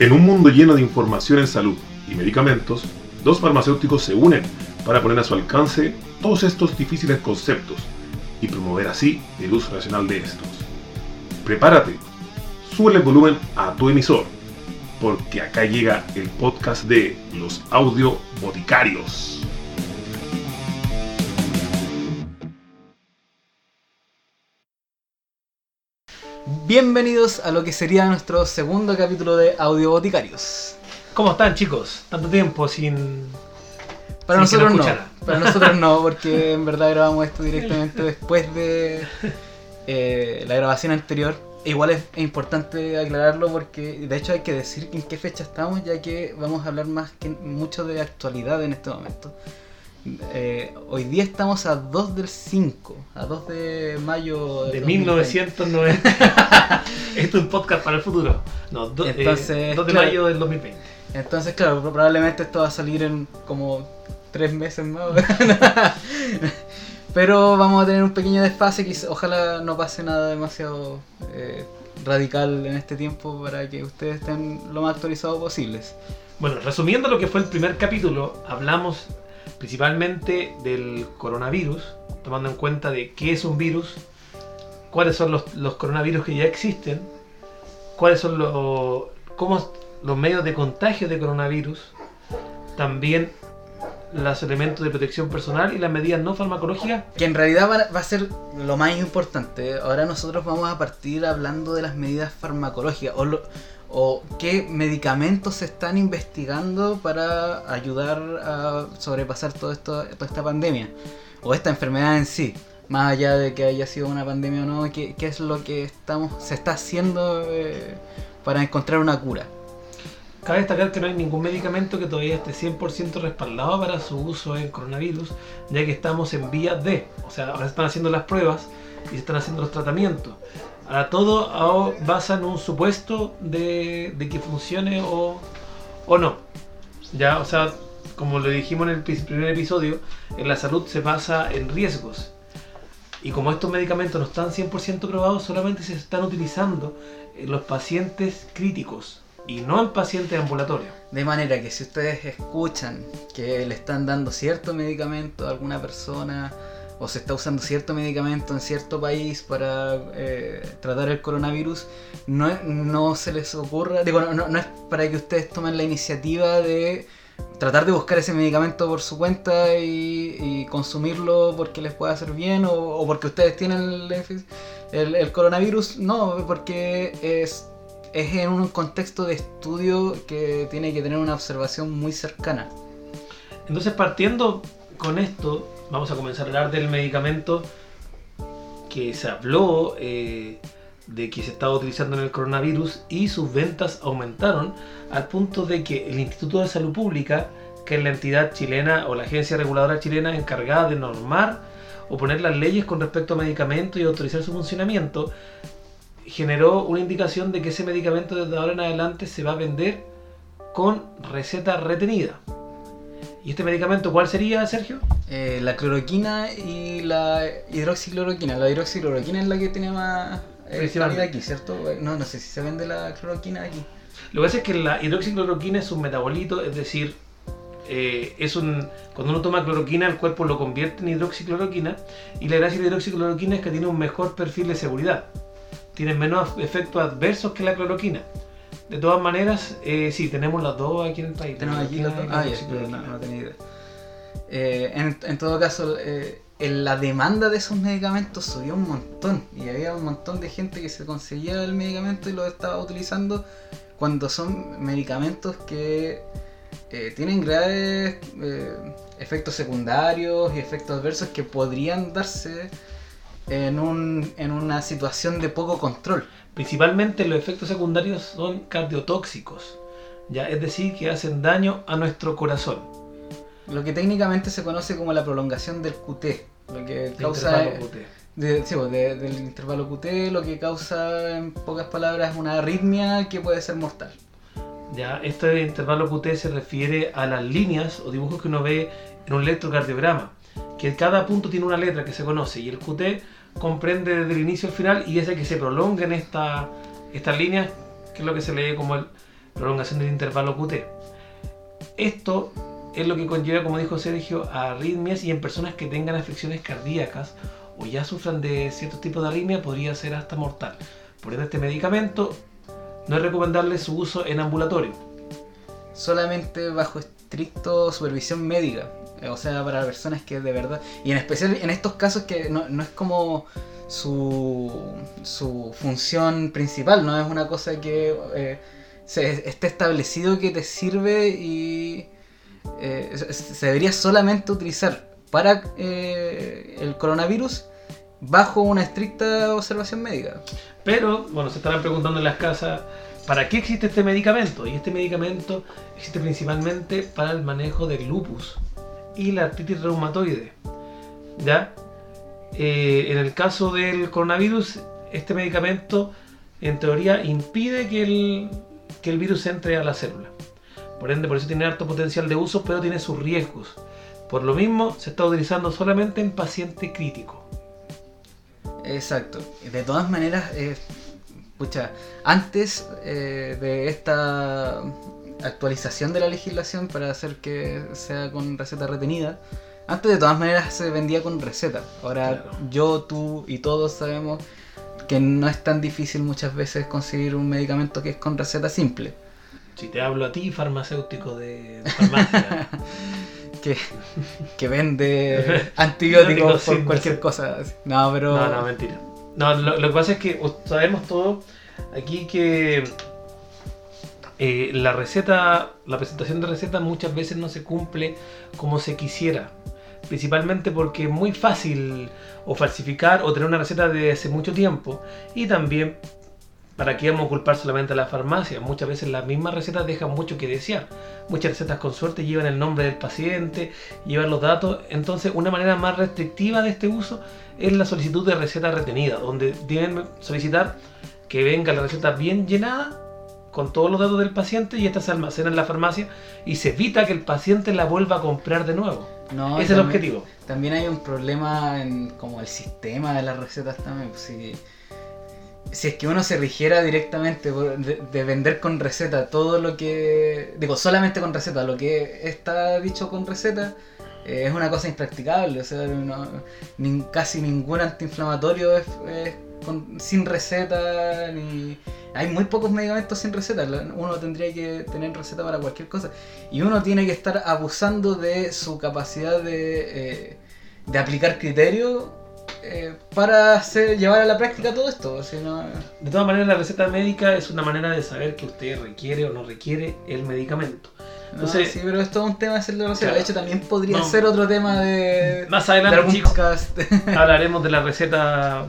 En un mundo lleno de información en salud y medicamentos, dos farmacéuticos se unen para poner a su alcance todos estos difíciles conceptos y promover así el uso racional de estos. Prepárate, sube el volumen a tu emisor, porque acá llega el podcast de los audio boticarios. Bienvenidos a lo que sería nuestro segundo capítulo de Audio Boticarios. ¿Cómo están chicos? Tanto tiempo sin... Para sin nosotros nos no, para nosotros no, porque en verdad grabamos esto directamente después de eh, la grabación anterior. Igual es es importante aclararlo porque de hecho hay que decir en qué fecha estamos, ya que vamos a hablar más que mucho de actualidad en este momento. Eh, hoy día estamos a 2 del 5, a 2 de mayo De 2020. 1990. Esto es un podcast para el futuro. No, do- eh, Entonces, 2 de claro. mayo del 2020. Entonces, claro, probablemente esto va a salir en como tres meses más. Pero vamos a tener un pequeño desfase, que ojalá no pase nada demasiado eh, radical en este tiempo para que ustedes estén lo más actualizados posibles. Bueno, resumiendo lo que fue el primer capítulo, hablamos principalmente del coronavirus, tomando en cuenta de qué es un virus, cuáles son los, los coronavirus que ya existen, cuáles son los, cómo, los medios de contagio de coronavirus, también los elementos de protección personal y las medidas no farmacológicas Que en realidad va, a ser lo más importante. Ahora nosotros vamos a partir hablando de las medidas farmacológicas o, lo- o qué medicamentos se están investigando para ayudar a sobrepasar todo esto, toda esta pandemia o esta enfermedad en sí. Más allá de que haya sido una pandemia o no, qué, es lo que estamos se está haciendo eh, para encontrar una cura. Cabe destacar que no hay ningún medicamento que todavía esté 100% respaldado para su uso en coronavirus, ya que estamos en vías de, o sea, ahora se están haciendo las pruebas y se están haciendo los tratamientos. Ahora todo ahora basa en un supuesto de, de que funcione o, o no. Ya, o sea, como le dijimos en el primer episodio, en la salud se basa en riesgos. Y como estos medicamentos no están 100% probados, solamente se están utilizando en los pacientes críticos y no en pacientes ambulatorios. De manera que si ustedes escuchan que le están dando cierto medicamento a alguna persona o se está usando cierto medicamento en cierto país para eh, tratar el coronavirus, no, no se les ocurra, digo, no, es para que ustedes tomen la iniciativa de tratar de buscar ese medicamento por su cuenta y, consumirlo porque les pueda hacer bien o, porque ustedes tienen el- el coronavirus, no, porque es es en un contexto de estudio que tiene que tener una observación muy cercana. Entonces, partiendo con esto, vamos a comenzar a hablar del medicamento que se habló eh, de que se estaba utilizando en el coronavirus y sus ventas aumentaron al punto de que el Instituto de Salud Pública, que es la entidad chilena o la agencia reguladora chilena encargada de normar o poner las leyes con respecto a medicamentos y autorizar su funcionamiento, generó una indicación de que ese medicamento desde ahora en adelante se va a vender con receta retenida. ¿Y este medicamento cuál sería, Sergio? Eh, la cloroquina y la hidroxicloroquina. La hidroxicloroquina es la que tiene más eh, calidad aquí, ¿cierto? Eh, No, no sé si se vende la cloroquina aquí. Lo que pasa es que la hidroxicloroquina es un metabolito, es decir, eh, es un cuando uno toma cloroquina el cuerpo lo convierte en hidroxicloroquina y la gracia de la hidroxicloroquina es que tiene un mejor perfil de seguridad. Tiene menos efectos adversos que la cloroquina. De todas maneras, eh, sí, tenemos las dos aquí en el país. Tenemos aquí la los dos. Ah, ya, no, no tenía idea. Eh, en, en todo caso, eh, en la demanda de esos medicamentos subió un montón y había un montón de gente que se conseguía el medicamento y lo estaba utilizando cuando son medicamentos que eh, tienen graves eh, efectos secundarios y efectos adversos que podrían darse en, un, en una situación de poco control. Principalmente los efectos secundarios son cardiotóxicos, ya es decir, que hacen daño a nuestro corazón. Lo que técnicamente se conoce como la prolongación del QT, lo que causa intervalo QT. de- sí, pues, de- del intervalo QT, lo que causa en pocas palabras una arritmia que puede ser mortal. Ya, este intervalo QT se refiere a las líneas o dibujos que uno ve en un electrocardiograma, que cada punto tiene una letra que se conoce y el QT comprende desde el inicio al final y el que se prolonga en esta, estas líneas, que es lo que se lee como el, prolongación del intervalo QT. Esto es lo que conlleva, como dijo Sergio, a arritmias y en personas que tengan afecciones cardíacas o ya sufran de ciertos tipos de arritmia podría ser hasta mortal. Por ende, este medicamento no es recomendable su uso en ambulatorio. Solamente bajo estricto supervisión médica. O sea, para personas que de verdad... Y en especial en estos casos que no, no es como su, su función principal, no es una cosa que eh, se, esté establecido que te sirve y eh, se- debería solamente utilizar para eh, el coronavirus bajo una estricta observación médica. Pero, bueno, se estarán preguntando en las casas, ¿para qué existe este medicamento? Y este medicamento existe principalmente para el manejo del lupus y la artritis reumatoide. ¿Ya? Eh, en el caso del coronavirus, este medicamento en teoría impide que el, que el virus entre a la célula. Por ende, por eso tiene harto potencial de uso, pero tiene sus riesgos. Por lo mismo, se está utilizando solamente en paciente crítico. Exacto. De todas maneras, eh, pucha, antes eh, de esta actualización de la legislación para hacer que sea con receta retenida, antes de todas maneras se vendía con receta. Ahora Claro. yo, tú y todos sabemos que no es tan difícil muchas veces conseguir un medicamento que es con receta simple. Si te hablo a ti, farmacéutico de farmacia, Que, que vende antibióticos por cualquier receta. cosa. No, pero... No, no, mentira. No, lo, lo que pasa es que sabemos todo aquí que eh, la receta, la presentación de receta muchas veces no se cumple como se quisiera. Principalmente porque es muy fácil o falsificar o tener una receta de hace mucho tiempo. Y también, ¿para qué vamos a culpar solamente a la farmacia? Muchas veces las mismas recetas dejan mucho que desear. Muchas recetas con suerte llevan el nombre del paciente, llevan los datos. Entonces, una manera más restrictiva de este uso es la solicitud de receta retenida, donde deben solicitar que venga la receta bien llenada con todos los datos del paciente y esta se almacena en la farmacia y se evita que el paciente la vuelva a comprar de nuevo. No, Ese es el objetivo. También hay un problema en como el sistema de las recetas también. pues, Si, si es que uno se rigiera directamente de, de vender con receta todo lo que... Digo, solamente con receta, lo que está dicho con receta eh, es una cosa impracticable. O sea, no- casi ningún antiinflamatorio es, es con- sin receta. ni Hay muy pocos medicamentos sin receta. Uno tendría que tener receta para cualquier cosa. Y uno tiene que estar abusando de su capacidad de, eh, de aplicar criterio eh, para hacer, llevar a la práctica todo esto. No- De todas maneras, la receta médica es una manera de saber que usted requiere o no requiere el medicamento. no, Entonces- sí, pero es todo un tema de hacer la receta. Claro. De hecho, también podría No. ser otro tema de, Más de adelante, chicos, hablaremos de la receta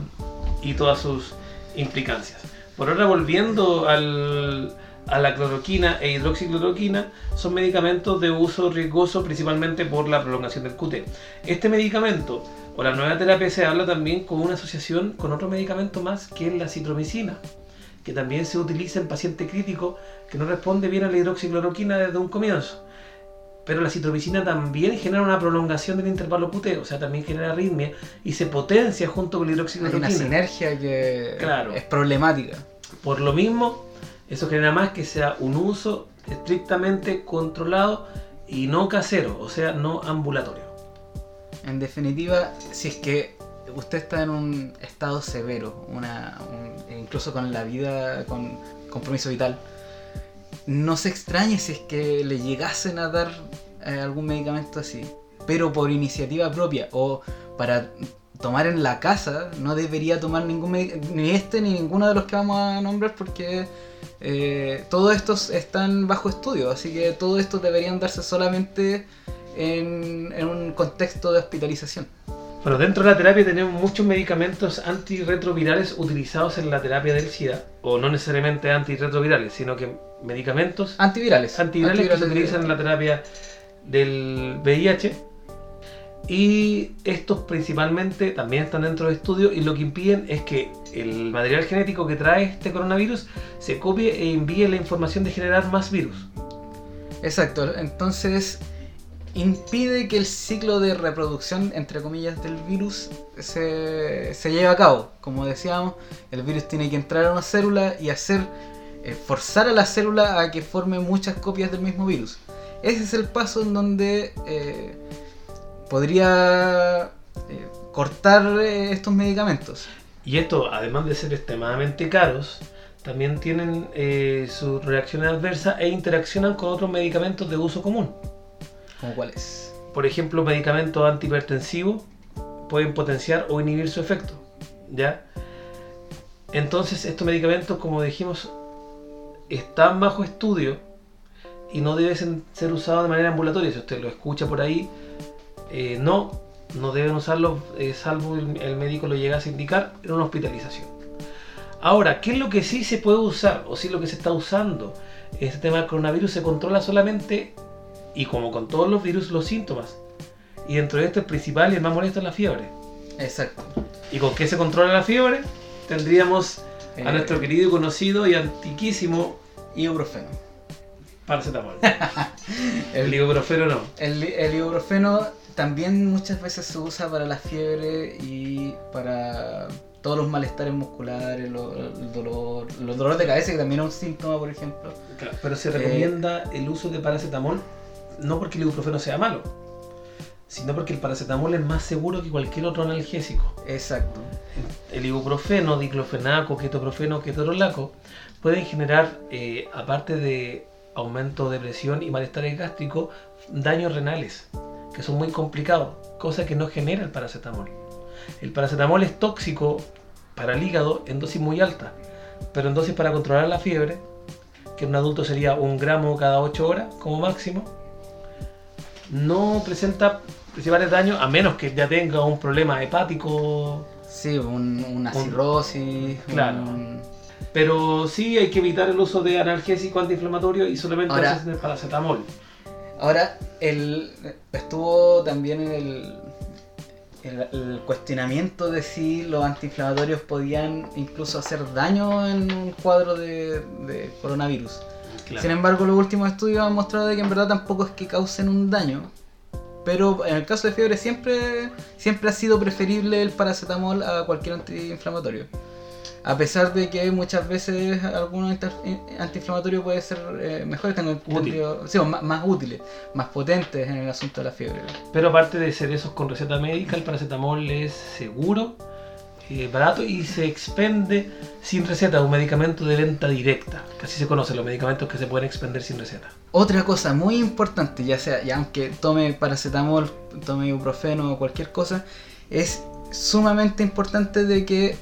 y todas sus implicancias. Por ahora, volviendo al- a la cloroquina e hidroxicloroquina, son medicamentos de uso riesgoso principalmente por la prolongación del QT. Este medicamento o la nueva terapia se habla también con una asociación con otro medicamento más que es la citromicina, que también se utiliza en paciente crítico que no responde bien a la hidroxicloroquina desde un comienzo. Pero la citromicina también genera una prolongación del intervalo QT, o sea, también genera arritmia y se potencia junto con la Hay una hidroxicloroquina. sinergia que Claro. es problemática. Por lo mismo, eso genera más que sea un uso estrictamente controlado y no casero, o sea, no ambulatorio. En definitiva, si es que usted está en un estado severo, una, un- incluso con la vida, con compromiso vital, no se extrañe si es que le llegasen a dar eh, algún medicamento así, pero por iniciativa propia o para tomar en la casa, no debería tomar ningún ni este ni ninguno de los que vamos a nombrar porque eh, todos estos están bajo estudio, así que todo esto deberían darse solamente en, en un contexto de hospitalización. Bueno, dentro de la terapia tenemos muchos medicamentos antirretrovirales utilizados en la terapia del SIDA, o no necesariamente antirretrovirales, sino que medicamentos Antivirales. antivirales que se utilizan en la terapia del VIH. Y estos principalmente también están dentro de estudio y lo que impiden es que el material genético que trae este coronavirus se copie e envíe la información de generar más virus. Exacto, entonces impide que el ciclo de reproducción, entre comillas, del virus se, se lleve a cabo. Como decíamos, el virus tiene que entrar a una célula y hacer eh, forzar a la célula a que forme muchas copias del mismo virus. Ese es el paso en donde eh, podría eh, cortar estos medicamentos. Y esto, además de ser extremadamente caros, también tienen sus reacciones adversas e interaccionan con otros medicamentos de uso común. ¿Como cuáles? Por ejemplo, medicamentos antihipertensivos pueden potenciar o inhibir su efecto. ¿Ya? Entonces, estos medicamentos, como dijimos, están bajo estudio y no deben ser usados de manera ambulatoria. Si usted lo escucha por ahí, eh, no, no deben usarlos eh, salvo el, médico lo llegase a indicar en una hospitalización. Ahora, ¿qué es lo que sí se puede usar o sí lo que se está usando? Este tema del coronavirus se controla solamente, y como con todos los virus, los síntomas. Y dentro de esto el principal y el más molesto es la fiebre. Exacto. ¿Y con qué se controla la fiebre? Tendríamos Eh, a nuestro querido y conocido y antiquísimo Ibuprofeno. paracetamol. El, el ibuprofeno no. el, el ibuprofeno también muchas veces se usa para la fiebre y para todos los malestares musculares, lo- el dolor, los dolores de cabeza, que también es un síntoma, por ejemplo. Claro, Pero se recomienda el uso de paracetamol no porque el ibuprofeno sea malo, sino porque el paracetamol es más seguro que cualquier otro analgésico. Exacto. El ibuprofeno, diclofenaco, ketoprofeno, ketorolaco pueden generar, eh, aparte de aumento de presión y malestares gástricos, daños renales, que son muy complicados, cosa que no genera el paracetamol. El paracetamol es tóxico para el hígado en dosis muy alta, pero en dosis para controlar la fiebre, que en un adulto sería un gramo cada 8 horas como máximo, no presenta principales daños a menos que ya tenga un problema hepático Sí, un- una Un- cirrosis. Claro. un- Pero sí hay que evitar el uso de analgésico antiinflamatorio y solamente Ahora- el paracetamol. Ahora, el, estuvo también el, el, el cuestionamiento de si los antiinflamatorios podían incluso hacer daño en un cuadro de, de coronavirus. Sin embargo, los últimos estudios han mostrado de que en verdad tampoco es que causen un daño. Pero en el caso de fiebre siempre, siempre ha sido preferible el paracetamol a cualquier antiinflamatorio. A pesar de que muchas veces algunos antiinflamatorios pueden ser eh, mejores, entendido- sí, más, más útiles, más potentes en el asunto de la fiebre. Pero aparte de ser esos con receta médica, el paracetamol es seguro, eh, barato y se expende sin receta, un medicamento de venta directa. Así se conocen los medicamentos que se pueden expender sin receta. Otra cosa muy importante, ya sea, ya aunque tome paracetamol, tome ibuprofeno o cualquier cosa, es sumamente importante de que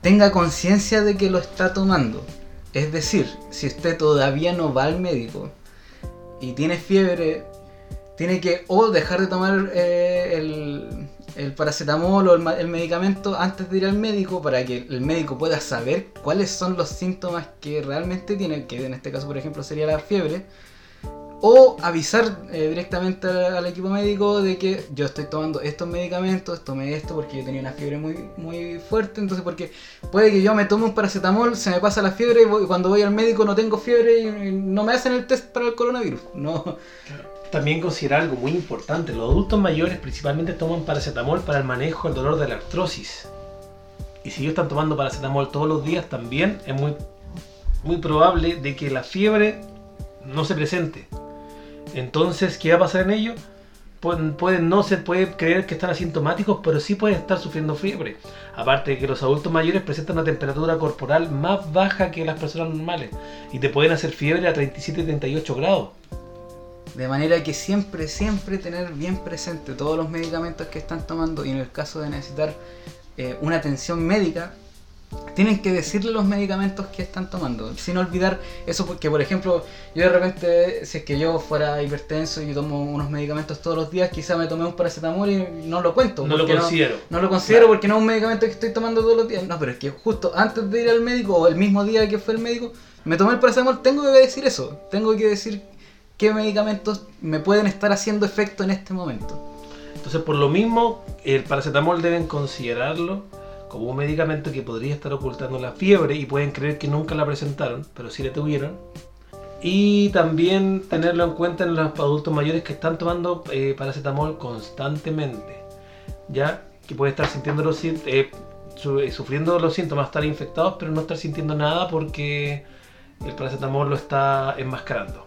tenga conciencia de que lo está tomando. Es decir, si usted todavía no va al médico y tiene fiebre, tiene que o dejar de tomar eh, el, el paracetamol o el, medicamento antes de ir al médico para que el médico pueda saber cuáles son los síntomas que realmente tiene, que en este caso por ejemplo sería la fiebre, o avisar eh, directamente al, equipo médico de que yo estoy tomando estos medicamentos, tomé esto porque yo tenía una fiebre muy, muy fuerte, entonces porque puede que yo me tome un paracetamol, se me pasa la fiebre y voy- cuando voy al médico no tengo fiebre y no me hacen el test para el coronavirus. No, También considerar algo muy importante, los adultos mayores principalmente toman paracetamol para el manejo del dolor de la artrosis. Y si ellos están tomando paracetamol todos los días, también es muy, muy probable de que la fiebre no se presente. Entonces, ¿qué va a pasar en ellos? Pueden, no se puede creer que están asintomáticos, pero sí pueden estar sufriendo fiebre. Aparte de que los adultos mayores presentan una temperatura corporal más baja que las personas normales y te pueden hacer fiebre a 37 y 38 grados. De manera que siempre, siempre tener bien presente todos los medicamentos que están tomando y en el caso de necesitar eh, una atención médica, tienen que decirle los medicamentos que están tomando, sin olvidar eso porque por ejemplo yo de repente si es que yo fuera hipertenso y tomo unos medicamentos todos los días quizá me tomé un paracetamol y no lo cuento No lo considero. no lo considero Claro. porque no es un medicamento que estoy tomando todos los días no pero es que justo antes de ir al médico o el mismo día que fue el médico me tomé el paracetamol tengo que decir eso tengo que decir qué medicamentos me pueden estar haciendo efecto en este momento Entonces, por lo mismo, el paracetamol deben considerarlo como un medicamento que podría estar ocultando la fiebre y pueden creer que nunca la presentaron, pero sí la tuvieron. Y también tenerlo en cuenta en los adultos mayores que están tomando eh, paracetamol constantemente, ya que pueden estar sintiendo los eh, eh, sufriendo los síntomas, estar infectados, pero no estar sintiendo nada porque el paracetamol lo está enmascarando.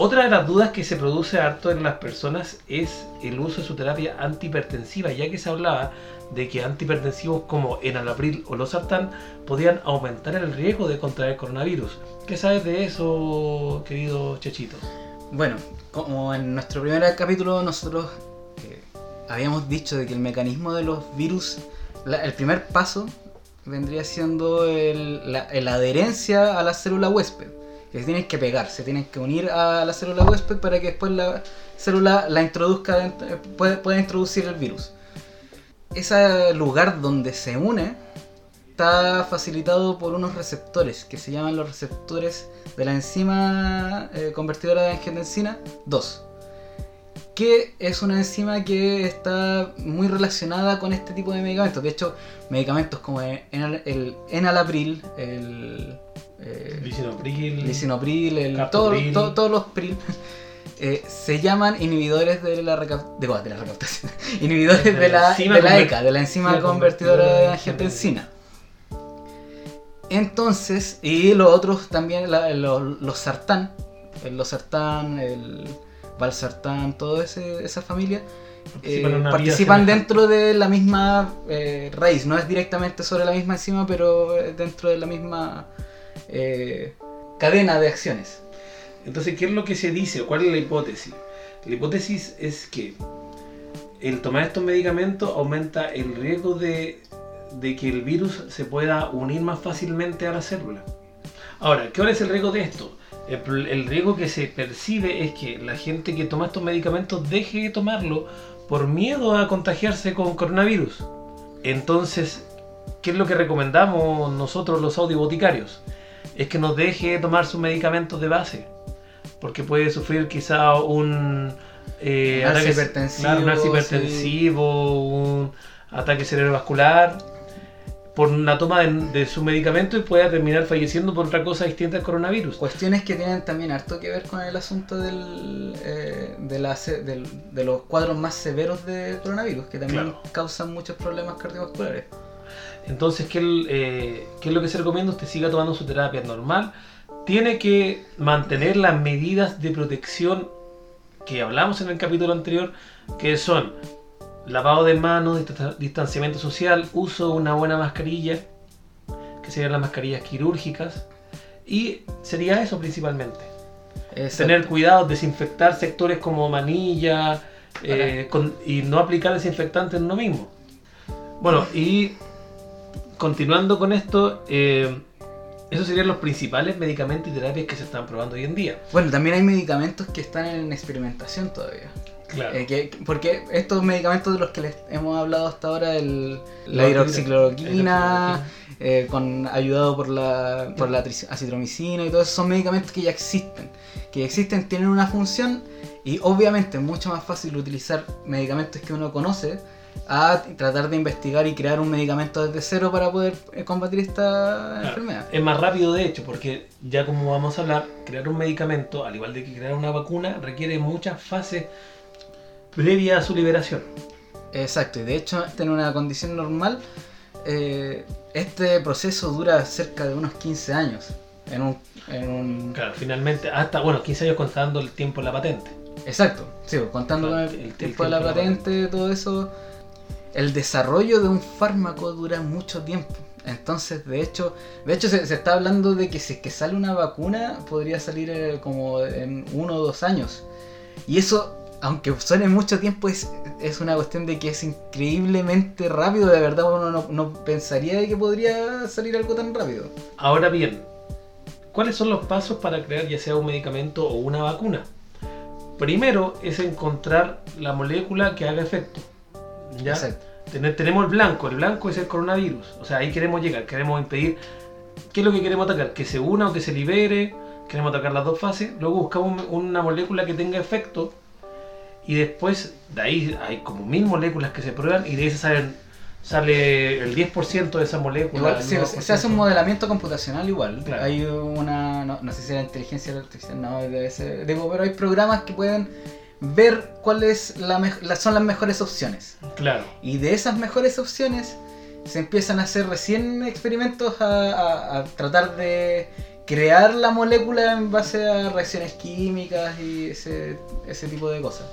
Otra de las dudas que se produce harto en las personas es el uso de su terapia antihipertensiva, ya que se hablaba de que antihipertensivos como enalapril o losartán podían aumentar el riesgo de contraer coronavirus. ¿Qué sabes de eso, querido Chechito? Bueno, como en nuestro primer capítulo nosotros eh, habíamos dicho de que el mecanismo de los virus, el primer paso vendría siendo la, la adherencia a la célula huésped. Que se tienen que pegar, se tienen que unir a la célula huésped para que después la célula la introduzca, dentro- eh, pueda, pueda introducir el virus. Ese lugar donde se une está facilitado por unos receptores que se llaman los receptores de la enzima eh, convertidora de angiotensina 2 que es una enzima que está muy relacionada con este tipo de medicamentos. De hecho, medicamentos como el, el enalapril, el eh, Lisinopril, lisinopril, el, Captopril. todo- todo- todos los pril eh, se llaman inhibidores de la, recap- de, de la recaptación, inhibidores De de la de la ECA, de la enzima convertidora de angiotensina. Entonces, y los otros también, la- los, los sartán, el losartán, el valsartán, toda esa familia, eh, Participan vía participan dentro de la misma eh, raíz, no es directamente sobre la misma enzima, pero eh, dentro de la misma eh, cadena de acciones. Entonces, ¿qué es lo que se dice? ¿Cuál es la hipótesis? La hipótesis es que el tomar estos medicamentos aumenta el riesgo de, de que el virus se pueda unir más fácilmente a la célula. Ahora, ¿cuál es el riesgo de esto? El, riesgo que se percibe es que la gente que toma estos medicamentos deje de tomarlo por miedo a contagiarse con coronavirus. Entonces, ¿qué es lo que recomendamos nosotros los audioboticarios? Es que nos deje de tomar sus medicamentos de base. Porque puede sufrir quizá un eh, ataque- hipertensivo, un ataque cerebrovascular, por una toma de, de su medicamento y pueda terminar falleciendo por otra cosa distinta al coronavirus. Cuestiones que tienen también harto que ver con el asunto del, eh, de, la del- de los cuadros más severos de coronavirus, que también Claro. causan muchos problemas cardiovasculares. Entonces, ¿qué, eh, qué es lo que se recomienda? Usted siga tomando su terapia normal. Tiene que mantener las medidas de protección que hablamos en el capítulo anterior, que son lavado de manos, dista- distanciamiento social, uso de una buena mascarilla, que serían las mascarillas quirúrgicas, y sería eso principalmente. Exacto. Tener cuidado, desinfectar sectores como manilla eh, con- y no aplicar desinfectante en uno mismo. Bueno, y continuando con esto, eh, esos serían los principales medicamentos y terapias que se están probando hoy en día. Bueno, también hay medicamentos que están en experimentación todavía. Claro. Eh, que- porque estos medicamentos de los que les hemos hablado hasta ahora, el, la hidroxicloroquina, eh, con, ayudado por la, por la acitromicina y todo eso, son medicamentos que ya existen. Que ya existen, tienen una función y obviamente es mucho más fácil utilizar medicamentos que uno conoce a tratar de investigar y crear un medicamento desde cero para poder eh, combatir esta Claro. enfermedad. Es más rápido de hecho, porque ya como vamos a hablar, crear un medicamento, al igual de que crear una vacuna, requiere muchas fases previas a su liberación. Exacto, y de hecho en una condición normal eh, este proceso dura cerca de unos 15 años. En un, en un- Claro, finalmente, hasta, bueno, 15 años contando el tiempo de la patente. Exacto, sí, pues, contando con el, El- el tiempo de la tiempo de la patente, todo eso, el desarrollo de un fármaco dura mucho tiempo. Entonces, de hecho, de hecho se, se está hablando de que si es que sale una vacuna, podría salir eh, como en uno o dos años. Y eso, aunque suene mucho tiempo, es, es una cuestión de que es increíblemente rápido. De verdad, uno no, no pensaría de que podría salir algo tan rápido. Ahora bien, ¿cuáles son los pasos para crear ya sea un medicamento o una vacuna? Primero es encontrar la molécula que haga efecto. ¿ya? Exacto. Tener- tenemos el blanco, el blanco es el coronavirus. O sea, ahí queremos llegar, queremos impedir. ¿Qué es lo que queremos atacar? Que se una o que se libere. Queremos atacar las dos fases. Luego buscamos un- una molécula que tenga efecto. Y después, de ahí hay como mil moléculas que se prueban. Y de esas salen, sale el 10% de esa molécula. Igual, sí, 9%. se hace un modelamiento computacional igual. Claro. Hay una, no, no sé si era inteligencia artificial, no, debe ser, digo, pero hay programas que pueden ver cuáles la mej- la- son las mejores opciones. Claro. Y de esas mejores opciones se empiezan a hacer recién experimentos a, a- a tratar de crear la molécula en base a reacciones químicas y ese, ese tipo de cosas.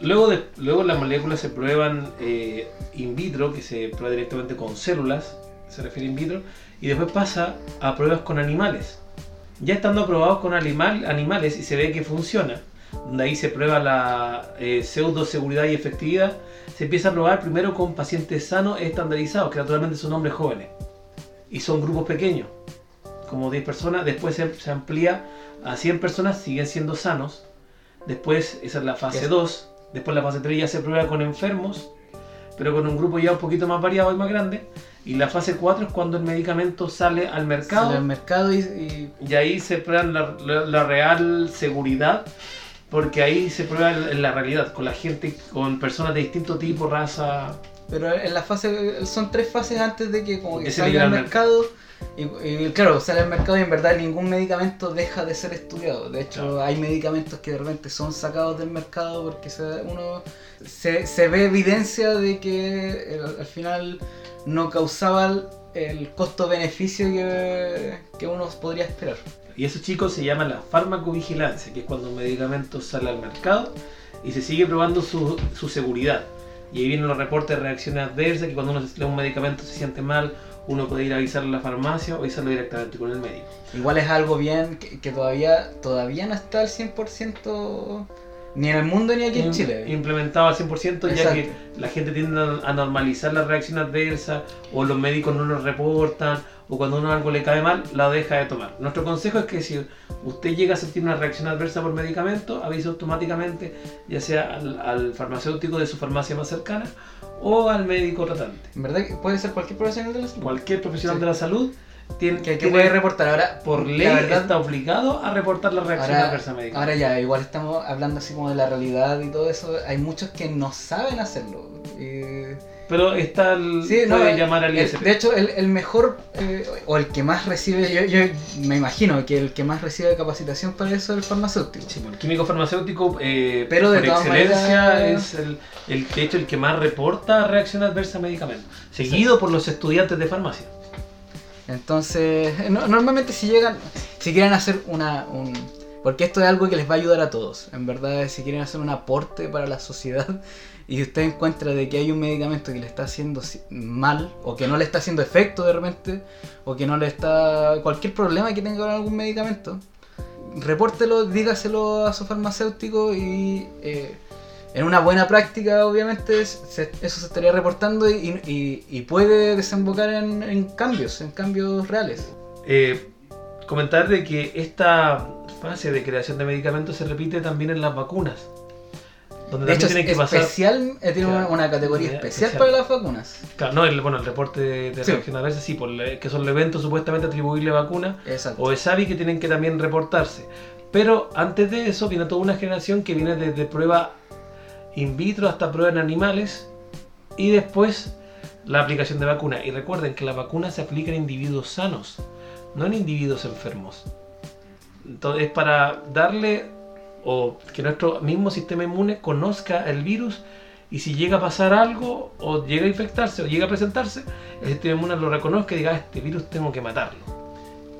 Luego, de, luego las moléculas se prueban eh, in vitro, que se prueba directamente con células, se refiere in vitro, y después pasa a pruebas con animales. Ya estando aprobados con animal, animales y se ve que funciona, donde ahí se prueba la eh, pseudo seguridad y efectividad, se empieza a probar primero con pacientes sanos estandarizados, que naturalmente son hombres jóvenes, y son grupos pequeños, como 10 personas, después se, se amplía a 100 personas, siguen siendo sanos, después esa es la fase 2, después la fase 3 ya se prueba con enfermos, pero con un grupo ya un poquito más variado y más grande, y la fase 4 es cuando el medicamento sale al mercado. Sale al mercado y, y- Y ahí se prueba la, la- la real seguridad, porque ahí se prueba la realidad, con la gente, con personas de distinto tipo, raza. Pero en la fase, son tres fases antes de que como que salga al al mercado. Y, y claro, sale al mercado y en verdad ningún medicamento deja de ser estudiado. De hecho, Claro. hay medicamentos que de repente son sacados del mercado porque se, uno se, se ve evidencia de que el- al final no causaba el, costo-beneficio que, que uno podría esperar. Y eso, chicos, se llama la farmacovigilancia, que es cuando un medicamento sale al mercado y se sigue probando su, su seguridad. Y ahí vienen los reportes de reacciones adversas, que cuando uno se- un medicamento se siente mal, uno puede ir a avisarlo a la farmacia o avisarlo directamente con el médico. Igual es algo bien que, que todavía, todavía no está al 100% ni en el mundo ni aquí en Chile. Implementado al 100% ya Exacto. que la gente tiende a normalizar la reacción adversa o los médicos no lo reportan o cuando uno algo le cae mal la deja de tomar. Nuestro consejo es que si usted llega a sentir una reacción adversa por medicamento, avise automáticamente ya sea al, al farmacéutico de su farmacia más cercana o al médico tratante. En verdad que puede ser cualquier profesional de la salud. Cualquier profesional Sí. de la salud tiene, que, que tiene- puede reportar. Ahora, por la ley verdad, está obligado a reportar la reacción ahora, adversa médica. ahora ya, igual estamos hablando así como de la realidad y todo eso. Hay muchos que no saben hacerlo. Y- Pero está el, Sí, no, puede el- llamar al el- ISP. de hecho, el, el mejor eh, o el que más recibe, yo, yo me imagino que el que más recibe capacitación para eso es el farmacéutico. Sí, bueno, el químico farmacéutico, eh, Pero de por excelencia, maneras- es el, el, de hecho el que más reporta reacción adversa a medicamentos, seguido por los estudiantes de farmacia. Entonces, no- normalmente si llegan, si quieren hacer una... Un, porque esto es algo que les va a ayudar a todos. En verdad, si quieren hacer un aporte para la sociedad y usted encuentra de que hay un medicamento que le está haciendo mal o que no le está haciendo efecto de repente o que no le está... cualquier problema que tenga con algún medicamento, repórtelo, dígaselo a su farmacéutico y... eh, en una buena práctica, obviamente, eso se estaría reportando y, puede desembocar en, en cambios, en cambios reales. Eh, comentar de que esta fase de creación de medicamentos se repite también en las vacunas. Donde De hecho, tienen que pasar. especial, eh, tiene una, Claro, una categoría especial, especial. para las vacunas. Claro, no, el, bueno, el reporte de, de Sí. reacción adversa, sí, por que son los eventos supuestamente atribuible vacuna Exacto. o ESAVI que tienen que también reportarse. Pero antes de eso viene toda una generación que viene desde prueba in vitro hasta prueba en animales y después la aplicación de vacuna. Y recuerden que la vacuna se aplica en individuos sanos, no en individuos enfermos. Entonces es para darle o que nuestro mismo sistema inmune conozca el virus y si llega a pasar algo o llega a infectarse o llega a presentarse, el sistema inmune lo reconozca y diga, "Ah, este virus tengo que matarlo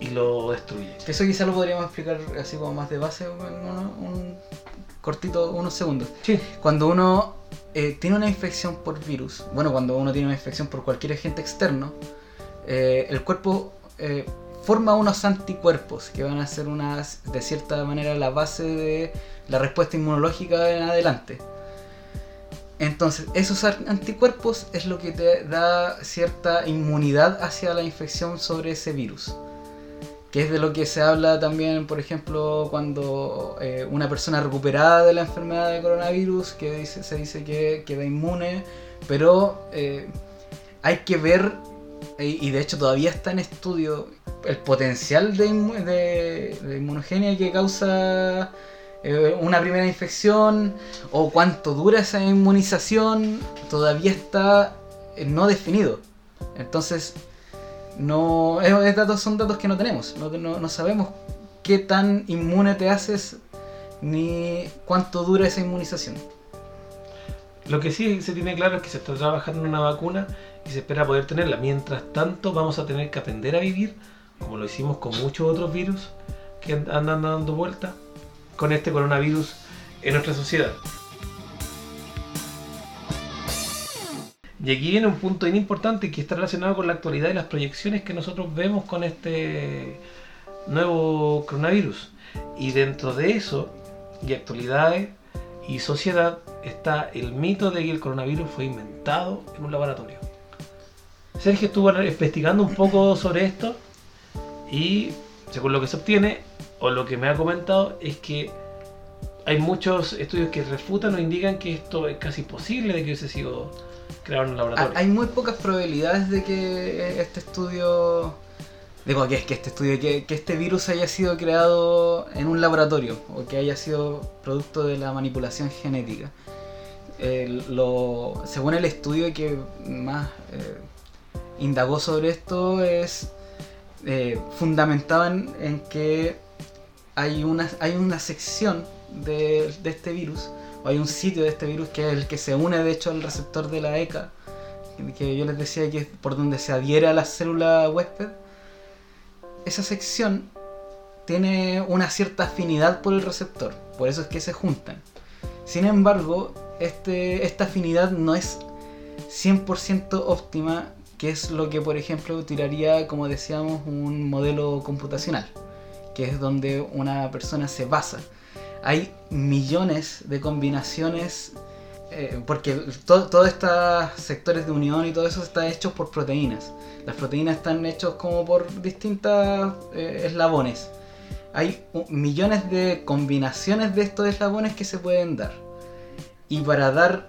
y lo destruye. Eso quizá lo podríamos explicar así como más de base en uno- un cortito, unos segundos. Sí, Cuando uno eh, tiene una infección por virus, bueno, cuando uno tiene una infección por cualquier agente externo, eh, el cuerpo eh, forma unos anticuerpos que van a ser unas, de cierta manera la base de la respuesta inmunológica en adelante. Entonces, esos anticuerpos es lo que te da cierta inmunidad hacia la infección sobre ese virus. Que es de lo que se habla también, por ejemplo, cuando eh, una persona recuperada de la enfermedad de coronavirus, que dice- se dice que queda inmune, pero eh, hay que ver, eh, y de hecho todavía está en estudio, el potencial de, inmu- de- de inmunogenia que causa eh, una primera infección, o cuánto dura esa inmunización, todavía está eh, no definido. Entonces, no es- es datos, son datos que no tenemos. No- no sabemos qué tan inmune te haces ni cuánto dura esa inmunización. lo que sí se tiene claro es que se está trabajando en una vacuna y se espera poder tenerla. Mientras tanto, vamos a tener que aprender a vivir como lo hicimos con muchos otros virus que andan dando vuelta, con este coronavirus en nuestra sociedad. Y aquí viene un punto bien importante que está relacionado con la actualidad y las proyecciones que nosotros vemos con este nuevo coronavirus. Y dentro de eso, y actualidades y sociedad, está el mito de que el coronavirus fue inventado en un laboratorio. Sergio estuvo investigando un poco sobre esto y según lo que se obtiene o lo que me ha comentado es que hay muchos estudios que refutan o indican que esto es casi imposible de que hubiese sido creado en un laboratorio. Hay muy pocas probabilidades de que este estudio, digo que es que este estudio, que, que este virus haya sido creado en un laboratorio o que haya sido producto de la manipulación genética. lo, según el estudio que más eh, indagó sobre esto es eh, fundamentado en, que hay una, hay una sección de, este virus, o hay un sitio de este virus que es el que se une de hecho al receptor de la ECA, que yo les decía que es por donde se adhiere a la célula huésped. Esa sección tiene una cierta afinidad por el receptor, por eso es que se juntan. Sin embargo, este, esta afinidad no es 100% óptima que es lo que por ejemplo tiraría, como decíamos, un modelo computacional, que es donde una persona se basa. Hay millones de combinaciones, eh, porque todos estos sectores de unión y todo eso está hecho por proteínas. Las proteínas están hechas como por distintos eh, eslabones. Hay millones de combinaciones de estos eslabones que se pueden dar. Y para dar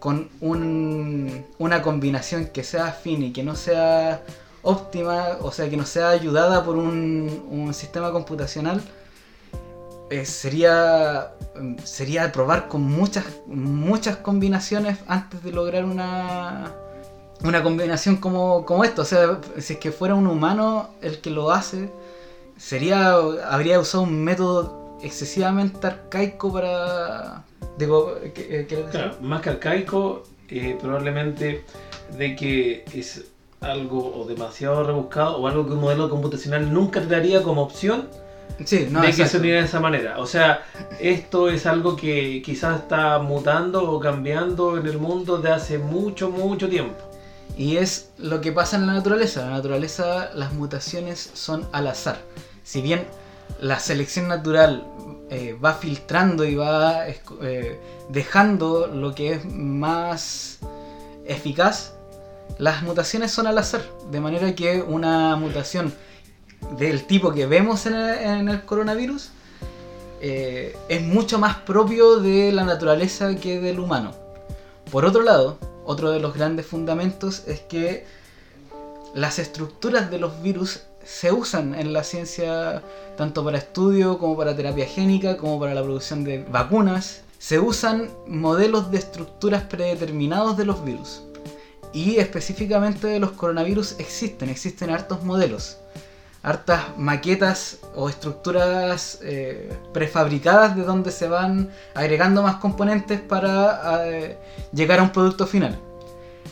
con una combinación que sea afín y que no sea óptima, o sea, que no sea ayudada por un, sistema computacional, eh, sería, sería probar con muchas, muchas combinaciones antes de lograr una, una combinación como, como esto. O sea, si es que fuera un humano el que lo hace, sería habría usado un método excesivamente arcaico para, Digo, eh, claro, más que arcaico, eh, probablemente de que es algo o demasiado rebuscado o algo que un modelo computacional nunca te daría como opción sí, no, de que se uniera de esa manera. O sea, esto es algo que quizás está mutando o cambiando en el mundo de hace mucho, mucho tiempo. Y es lo que pasa en la naturaleza. En la naturaleza las mutaciones son al azar. Si bien la selección natural eh, va filtrando y va eh, dejando lo que es más eficaz, las mutaciones son al azar. De manera que una mutación del tipo que vemos en el, coronavirus eh, es mucho más propio de la naturaleza que del humano. Por otro lado, otro de los grandes fundamentos es que las estructuras de los virus se usan en la ciencia tanto para estudio como para terapia génica, como para la producción de vacunas. Se usan modelos de estructuras predeterminados de los virus. Y específicamente de los coronavirus existen, existen hartos modelos, hartas maquetas o estructuras eh, prefabricadas de donde se van agregando más componentes para eh, llegar a un producto final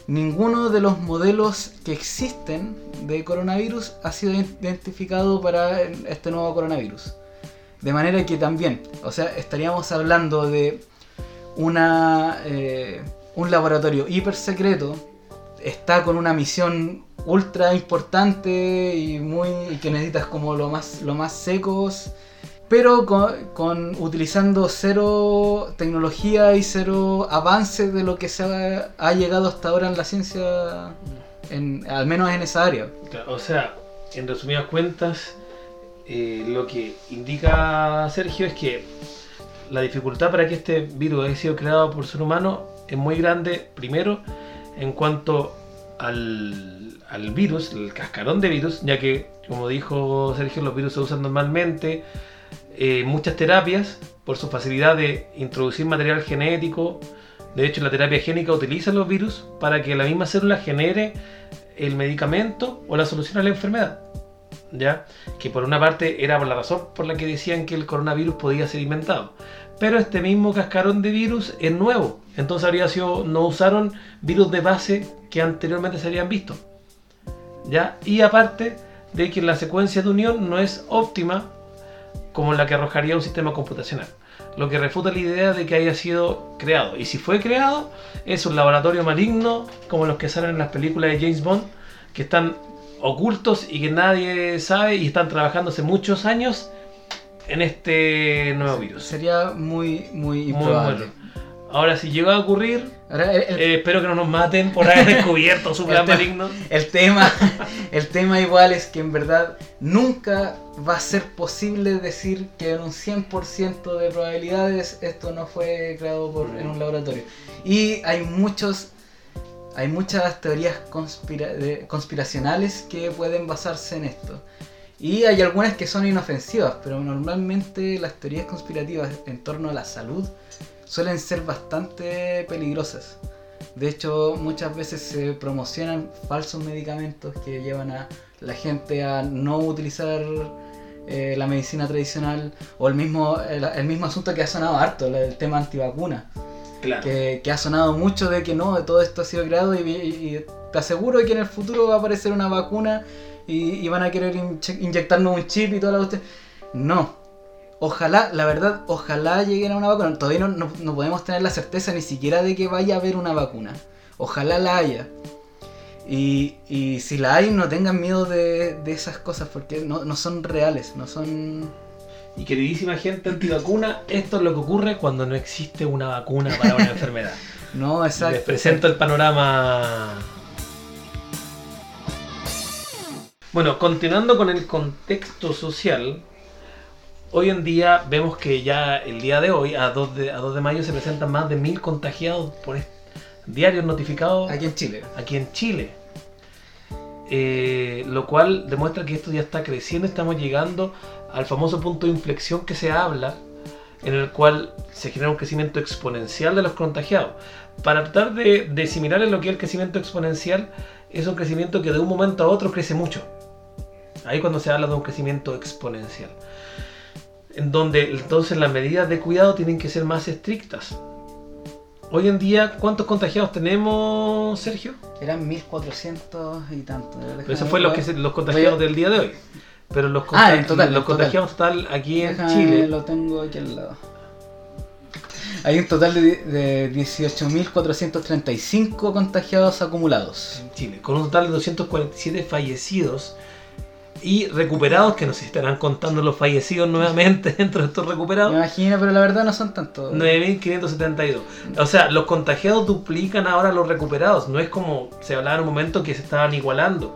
ninguno de los modelos que existen de coronavirus ha sido identificado para este nuevo coronavirus. De manera que también, o sea, estaríamos hablando de una, eh, un laboratorio hiper secreto, está con una misión ultra importante y muy que necesitas como lo más, lo más secos pero con, utilizando cero tecnología y cero avance de lo que se ha, llegado hasta ahora en la ciencia, al menos en esa área. o sea, en resumidas cuentas, eh, lo que indica Sergio es que la dificultad para que este virus haya sido creado por ser humano es muy grande, primero, en cuanto al, al virus, el cascarón de virus, ya que, como dijo Sergio, los virus se usan normalmente eh, muchas terapias por su facilidad de introducir material genético. De hecho, la terapia génica utiliza los virus para que la misma célula genere el medicamento o la solución a la enfermedad. ¿Ya? Que por una parte era la razón por la que decían que el coronavirus podía ser inventado. Pero este mismo cascarón de virus es nuevo. Entonces habría sido, no usaron virus de base que anteriormente se habían visto. ¿Ya? Y aparte, de que la secuencia de unión no es óptima como la que arrojaría un sistema computacional. Lo que refuta la idea de que haya sido creado. Y si fue creado, es un laboratorio maligno como los que salen en las películas de James Bond, que están ocultos y que nadie sabe y están trabajando hace muchos años en este nuevo virus. Sería muy, muy Muy improbable. bueno. Ahora, si llega a ocurrir, Ahora, el, el- eh, espero que no nos maten por haber descubierto su plan maligno. el tema, el tema igual es que en verdad nunca va a ser posible decir que en un 100% de probabilidades esto no fue creado por, en un laboratorio. Y hay muchos hay muchas teorías conspira- conspiracionales que pueden basarse en esto. Y hay algunas que son inofensivas, pero normalmente las teorías conspirativas en torno a la salud suelen ser bastante peligrosas. De hecho, muchas veces se promocionan falsos medicamentos que llevan a la gente a no utilizar eh, la medicina tradicional o el mismo, el, el mismo asunto que ha sonado harto, del tema antivacuna, Claro. que, que ha sonado mucho de que no, de todo esto ha sido creado y, y- y te aseguro que en el futuro va a aparecer una vacuna y, y van a querer inche- inyectarnos un chip y toda la cuestión. No. Ojalá, la verdad, ojalá lleguen a una vacuna. Todavía no, no- no podemos tener la certeza ni siquiera de que vaya a haber una vacuna. Ojalá la haya. Y, y si la hay, no tengan miedo de, de esas cosas porque no, no son reales, no son... Y queridísima gente antivacuna, esto es lo que ocurre cuando no existe una vacuna para una enfermedad. No, Les exacto. presento el panorama. Bueno, continuando con el contexto social, hoy en día vemos que ya el día de hoy, a 2 de, a 2 de mayo, se presentan más de mil contagiados por est- diarios notificados Aquí en Chile. aquí en Chile. Eh, lo cual demuestra que esto ya está creciendo, estamos llegando al famoso punto de inflexión que se habla, en el cual se genera un crecimiento exponencial de los contagiados. Para tratar de, de asimilar en lo que es el crecimiento exponencial, es un crecimiento que de un momento a otro crece mucho. Ahí cuando se habla de un crecimiento exponencial. En donde entonces las medidas de cuidado tienen que ser más estrictas. Hoy en día, ¿cuántos contagiados tenemos, Sergio? Eran 1400 y tanto. Pero eso fue los, que los contagiados a- del día de hoy. Pero los, Ah, en total, los en contagiados total aquí en Chile. Lo tengo aquí al lado. Hay un total de, de 18.435 contagiados acumulados. en Chile, con un total de 247 fallecidos y recuperados, que nos estarán contando los fallecidos nuevamente dentro de estos Me recuperados. imagino, pero la verdad no son tantos. 9.572. O sea, los contagiados duplican ahora los recuperados. No es como se hablaba en un momento que se estaban igualando.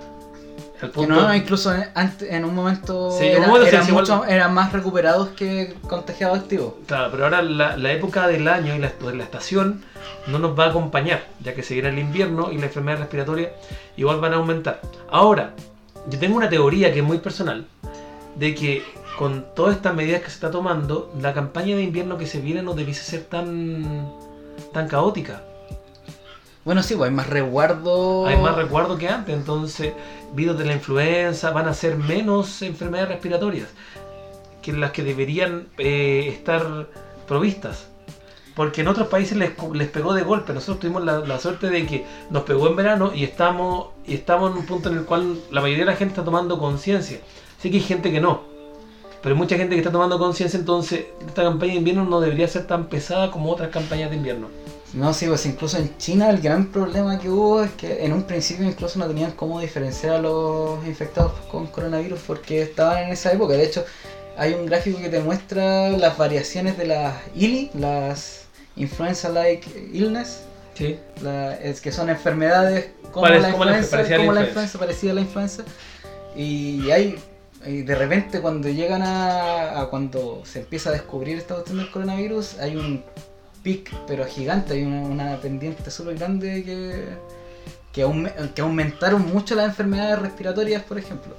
Al Que punto, no, incluso en, antes, en un momento, Sí, era- momento se eran, igual. mucho- eran más recuperados que contagiados activos. Claro, pero ahora la, la época del año y la, la estación no nos va a acompañar, ya que se viene el invierno y la enfermedad respiratoria igual van a aumentar. Ahora, yo tengo una teoría que es muy personal, de que con todas estas medidas que se está tomando, la campaña de invierno que se viene no debiese ser tan, tan caótica. Bueno, sí, pues hay más resguardo. Hay más recuerdo que antes, entonces virus de la influenza van a ser menos enfermedades respiratorias que las que deberían eh, estar provistas. Porque en otros países les, les pegó de golpe. Nosotros tuvimos la, la suerte de que nos pegó en verano y estamos, y estamos en un punto en el cual la mayoría de la gente está tomando conciencia. Sí que hay gente que no. Pero hay mucha gente que está tomando conciencia, entonces esta campaña de invierno no debería ser tan pesada como otras campañas de invierno. No, sí, pues incluso en China el gran problema que hubo es que en un principio incluso no tenían cómo diferenciar a los infectados con coronavirus porque estaban en esa época. De hecho, hay un gráfico que te muestra las variaciones de las ILI, las Influenza-like Illness, Sí. la- es que son enfermedades como, Parec- la, como influenza, la como la influenza. influenza, parecida a la influenza. Y hay, y de repente cuando llegan a, a cuando se empieza a descubrir esta cuestión del coronavirus, hay un pic pero gigante, hay una, una pendiente súper grande que, que, aume- que aumentaron mucho las enfermedades respiratorias, por ejemplo.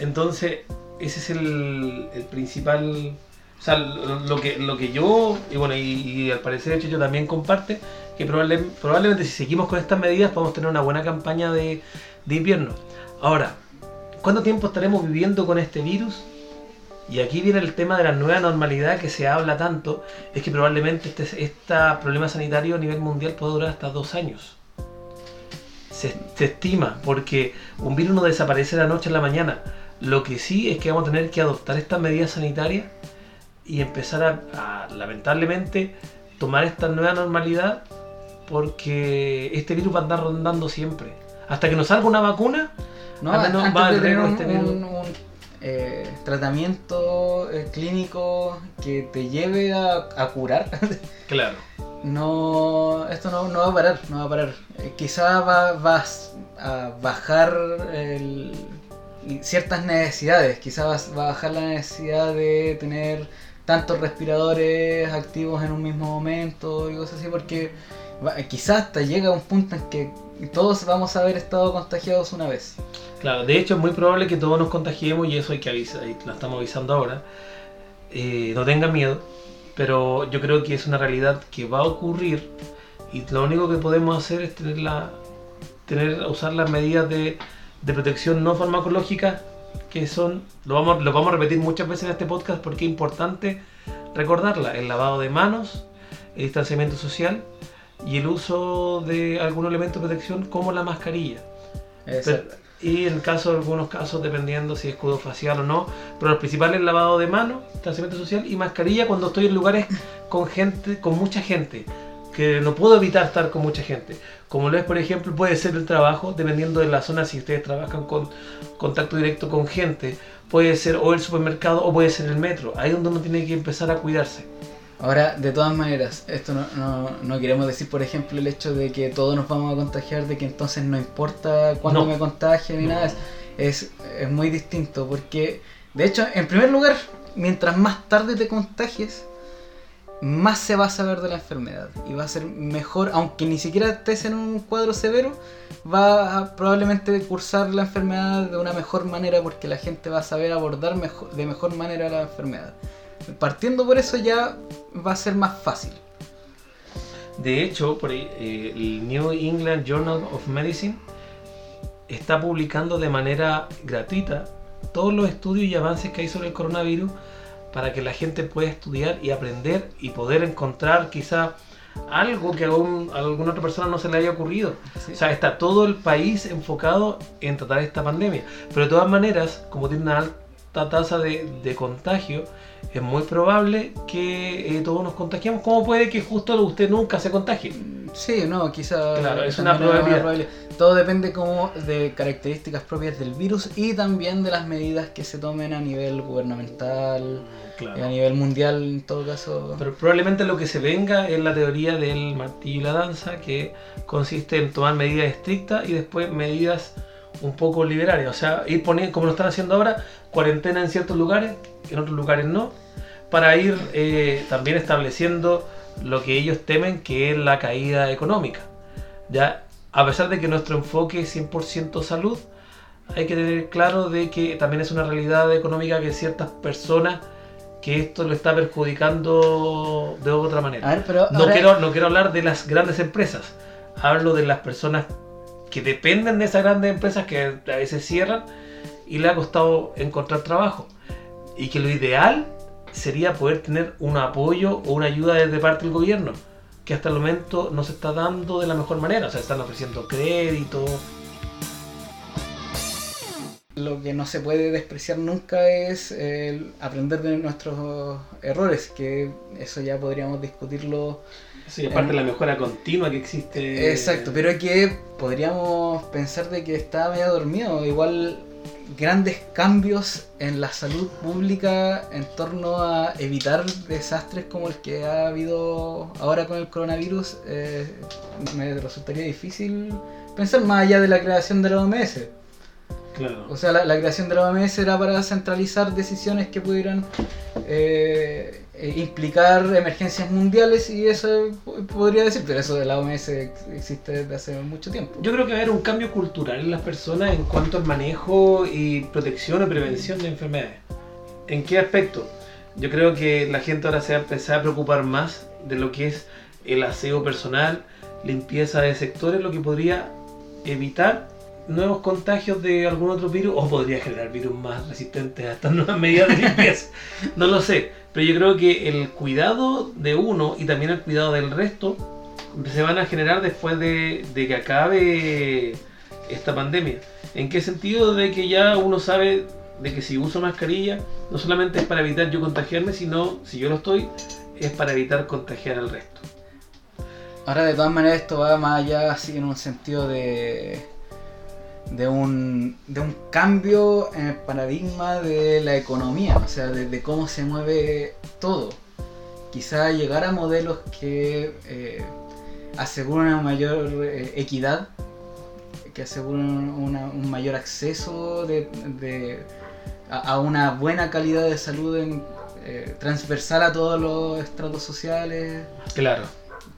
Entonces, ese es el, el principal. O sea, lo, que, lo que yo, y bueno, y, y al parecer hecho yo también comparte, que probable- probablemente si seguimos con estas medidas podemos tener una buena campaña de, de invierno. Ahora, ¿cuánto tiempo estaremos viviendo con este virus? Y aquí viene el tema de la nueva normalidad que se habla tanto, es que probablemente este, este problema sanitario a nivel mundial puede durar hasta dos años. se, se estima, porque un virus no desaparece de la noche a la mañana. Lo que sí es que vamos a tener que adoptar estas medidas sanitarias y empezar a, a, lamentablemente, tomar esta nueva normalidad porque este virus va a andar rondando siempre. Hasta que nos salga una vacuna, No, antes va de tener un, un, eh, tratamiento eh, clínico que te lleve a, a curar, Claro. no, esto no, no va a parar, no va a parar. Eh, quizá va, vas a bajar el- ciertas necesidades, quizá vas- va a bajar la necesidad de tener tantos respiradores activos en un mismo momento y cosas así, porque quizás hasta llega un punto en que todos vamos a haber estado contagiados una vez. Claro, de hecho es muy probable que todos nos contagiemos y eso hay que avisar, y lo estamos avisando ahora. Eh, no tengan miedo, pero yo creo que es una realidad que va a ocurrir y lo único que podemos hacer es tener la, tener, usar las medidas de, de protección no farmacológicas que son, lo vamos, lo vamos a repetir muchas veces en este podcast porque es importante recordarla, el lavado de manos, el distanciamiento social y el uso de algún elemento de protección como la mascarilla. Exacto. Y en caso, algunos casos, dependiendo si es escudo facial o no, pero los principales lavado de mano, distanciamiento social y mascarilla cuando estoy en lugares con gente, con mucha gente, que no puedo evitar estar con mucha gente. Como lo es, por ejemplo, puede ser el trabajo, dependiendo de la zona, si ustedes trabajan con contacto directo con gente, puede ser o el supermercado o puede ser el metro. Ahí es donde uno tiene que empezar a cuidarse. Ahora, de todas maneras, esto no, no, no queremos decir, por ejemplo, el hecho de que todos nos vamos a contagiar, de que entonces no importa cuándo No. me contagie ni nada. Es, es, es muy distinto, porque, de hecho, en primer lugar, mientras más tarde te contagies, más se va a saber de la enfermedad y va a ser mejor, aunque ni siquiera estés en un cuadro severo, va a probablemente cursar la enfermedad de una mejor manera porque la gente va a saber abordar mejor, de mejor manera la enfermedad. Partiendo por eso ya va a ser más fácil. De hecho, eh, el New England Journal of Medicine está publicando de manera gratuita todos los estudios y avances que hay sobre el coronavirus para que la gente pueda estudiar y aprender y poder encontrar quizá algo que a, un- a alguna otra persona no se le haya ocurrido. ¿sí? O sea, está todo el país enfocado en tratar esta pandemia. Pero de todas maneras, como tiene una alta tasa de, de contagio, es muy probable que eh, todos nos contagiemos. ¿Cómo puede que justo usted nunca se contagie? Sí, no, quizá. Claro, es una probabilidad. Todo depende como de características propias del virus y también de las medidas que se tomen a nivel gubernamental, y a nivel mundial en todo caso. Pero probablemente lo que se venga es la teoría del martillo y la danza, que consiste en tomar medidas estrictas y después medidas un poco liberales. O sea, ir poniendo, como lo están haciendo ahora, cuarentena en ciertos lugares, en otros lugares no, para ir eh, también estableciendo lo que ellos temen que es la caída económica. Ya, a pesar de que nuestro enfoque es 100% salud, hay que tener claro de que también es una realidad económica que ciertas personas que esto lo está perjudicando de otra manera. A ver, pero No quiero, no quiero hablar de las grandes empresas. Hablo de las personas que dependen de esas grandes empresas que a veces cierran y le ha costado encontrar trabajo. Y que lo ideal sería poder tener un apoyo o una ayuda desde parte del gobierno, que hasta el momento no se está dando de la mejor manera. O sea, están ofreciendo crédito. Lo que no se puede despreciar nunca es aprender de nuestros errores, que eso ya podríamos discutirlo. Sí, aparte de la mejora continua que existe. Exacto, pero que podríamos pensar de que está medio dormido. Igual grandes cambios en la salud pública en torno a evitar desastres como el que ha habido ahora con el coronavirus, eh, me resultaría difícil pensar más allá de la creación de la OMS. Claro. O sea, la, la creación de la OMS era para centralizar decisiones que pudieran eh, eh, implicar emergencias mundiales y eso po- podría decir, pero eso de la OMS ex- existe desde hace mucho tiempo. Yo creo que va a haber un cambio cultural en las personas en cuanto al manejo y protección o prevención de enfermedades. ¿En qué aspecto? Yo creo que la gente ahora se va a empezar a preocupar más de lo que es el aseo personal, limpieza de sectores, lo que podría evitar nuevos contagios de algún otro virus o podría generar virus más resistentes a estas nuevas medidas de limpieza. No lo sé, pero yo creo que el cuidado de uno y también el cuidado del resto se van a generar después de, que acabe esta pandemia. ¿En qué sentido? De que ya uno sabe de que si uso mascarilla, no solamente es para evitar yo contagiarme, sino si yo lo estoy, es para evitar contagiar al resto. Ahora, de todas maneras, esto va más allá, así en un sentido de. De un, de un cambio en el paradigma de la economía, o sea, de, cómo se mueve todo. Quizá llegar a modelos que eh, aseguran una mayor eh, equidad, que aseguran una- un mayor acceso de, de- a, a una buena calidad de salud en, eh, transversal a todos los estratos sociales. Claro.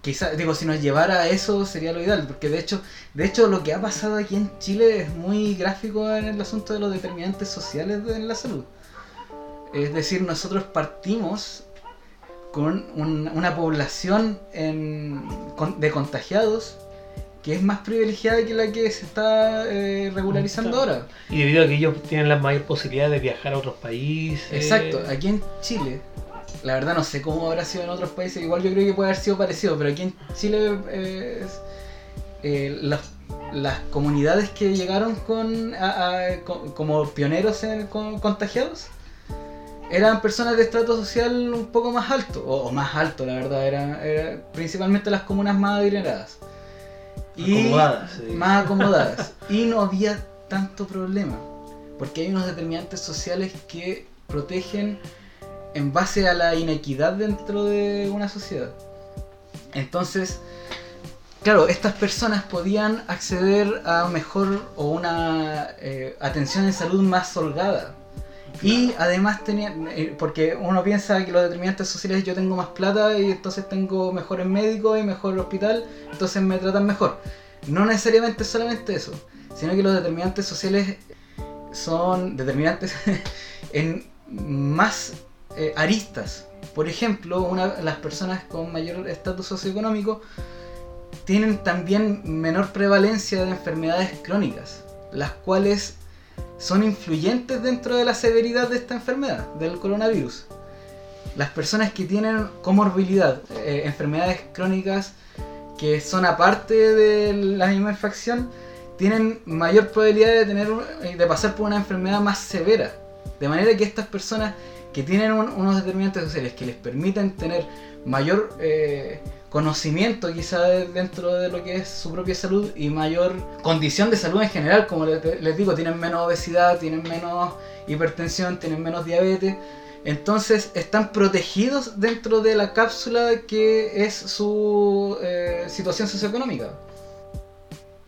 Quizás, digo, si nos llevara a eso sería lo ideal, porque de hecho, de hecho lo que ha pasado aquí en Chile es muy gráfico en el asunto de los determinantes sociales de la salud. Es decir, nosotros partimos con un- una población en- con- de contagiados que es más privilegiada que la que se está eh, regularizando ahora. Y debido a que ellos tienen la mayor posibilidad de viajar a otros países. Exacto, aquí en Chile, la verdad no sé cómo habrá sido en otros países, igual yo creo que puede haber sido parecido, pero aquí en Chile eh, eh, las, las comunidades que llegaron con, a- a- co- como pioneros en, con- contagiados eran personas de estrato social un poco más alto, o, o más alto la verdad, eran era principalmente las comunas más adineradas. Acomodadas, sí. Más acomodadas. y no había tanto problema. Porque hay unos determinantes sociales que protegen en base a la inequidad dentro de una sociedad. Entonces, claro, estas personas podían acceder a mejor o una eh, atención en salud más holgada. Y además tenían, eh, porque uno piensa que los determinantes sociales yo tengo más plata y entonces tengo mejores médicos y mejor hospital, entonces me tratan mejor. No necesariamente solamente eso, sino que los determinantes sociales son determinantes en más eh, aristas. Por ejemplo, las personas con mayor estatus socioeconómico tienen también menor prevalencia de enfermedades crónicas, las cuales son influyentes dentro de la severidad de esta enfermedad, del coronavirus. Las personas que tienen comorbilidad, eh, enfermedades crónicas que son aparte de la misma infección, tienen mayor probabilidad de, tener de pasar por una enfermedad más severa. De manera que estas personas que tienen un- unos determinantes sociales que les permiten tener mayor eh, conocimiento quizá de- dentro de lo que es su propia salud y mayor condición de salud en general, como les, les digo, tienen menos obesidad, tienen menos hipertensión, tienen menos diabetes. Entonces están protegidos dentro de la cápsula que es su eh, situación socioeconómica.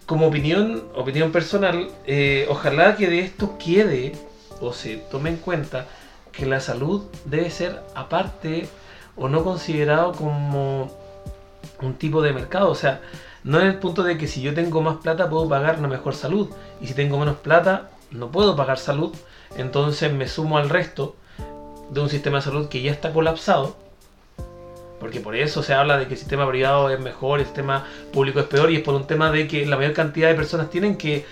Como opinión, opinión personal, eh, ojalá que de esto quede o se tome en cuenta que la salud debe ser aparte o no considerado como un tipo de mercado. O sea, no en el punto de que si yo tengo más plata puedo pagar una mejor salud y si tengo menos plata no puedo pagar salud, entonces me sumo al resto de un sistema de salud que ya está colapsado. Porque por eso se habla de que el sistema privado es mejor, el sistema público es peor, y es por un tema de que la mayor cantidad de personas tienen que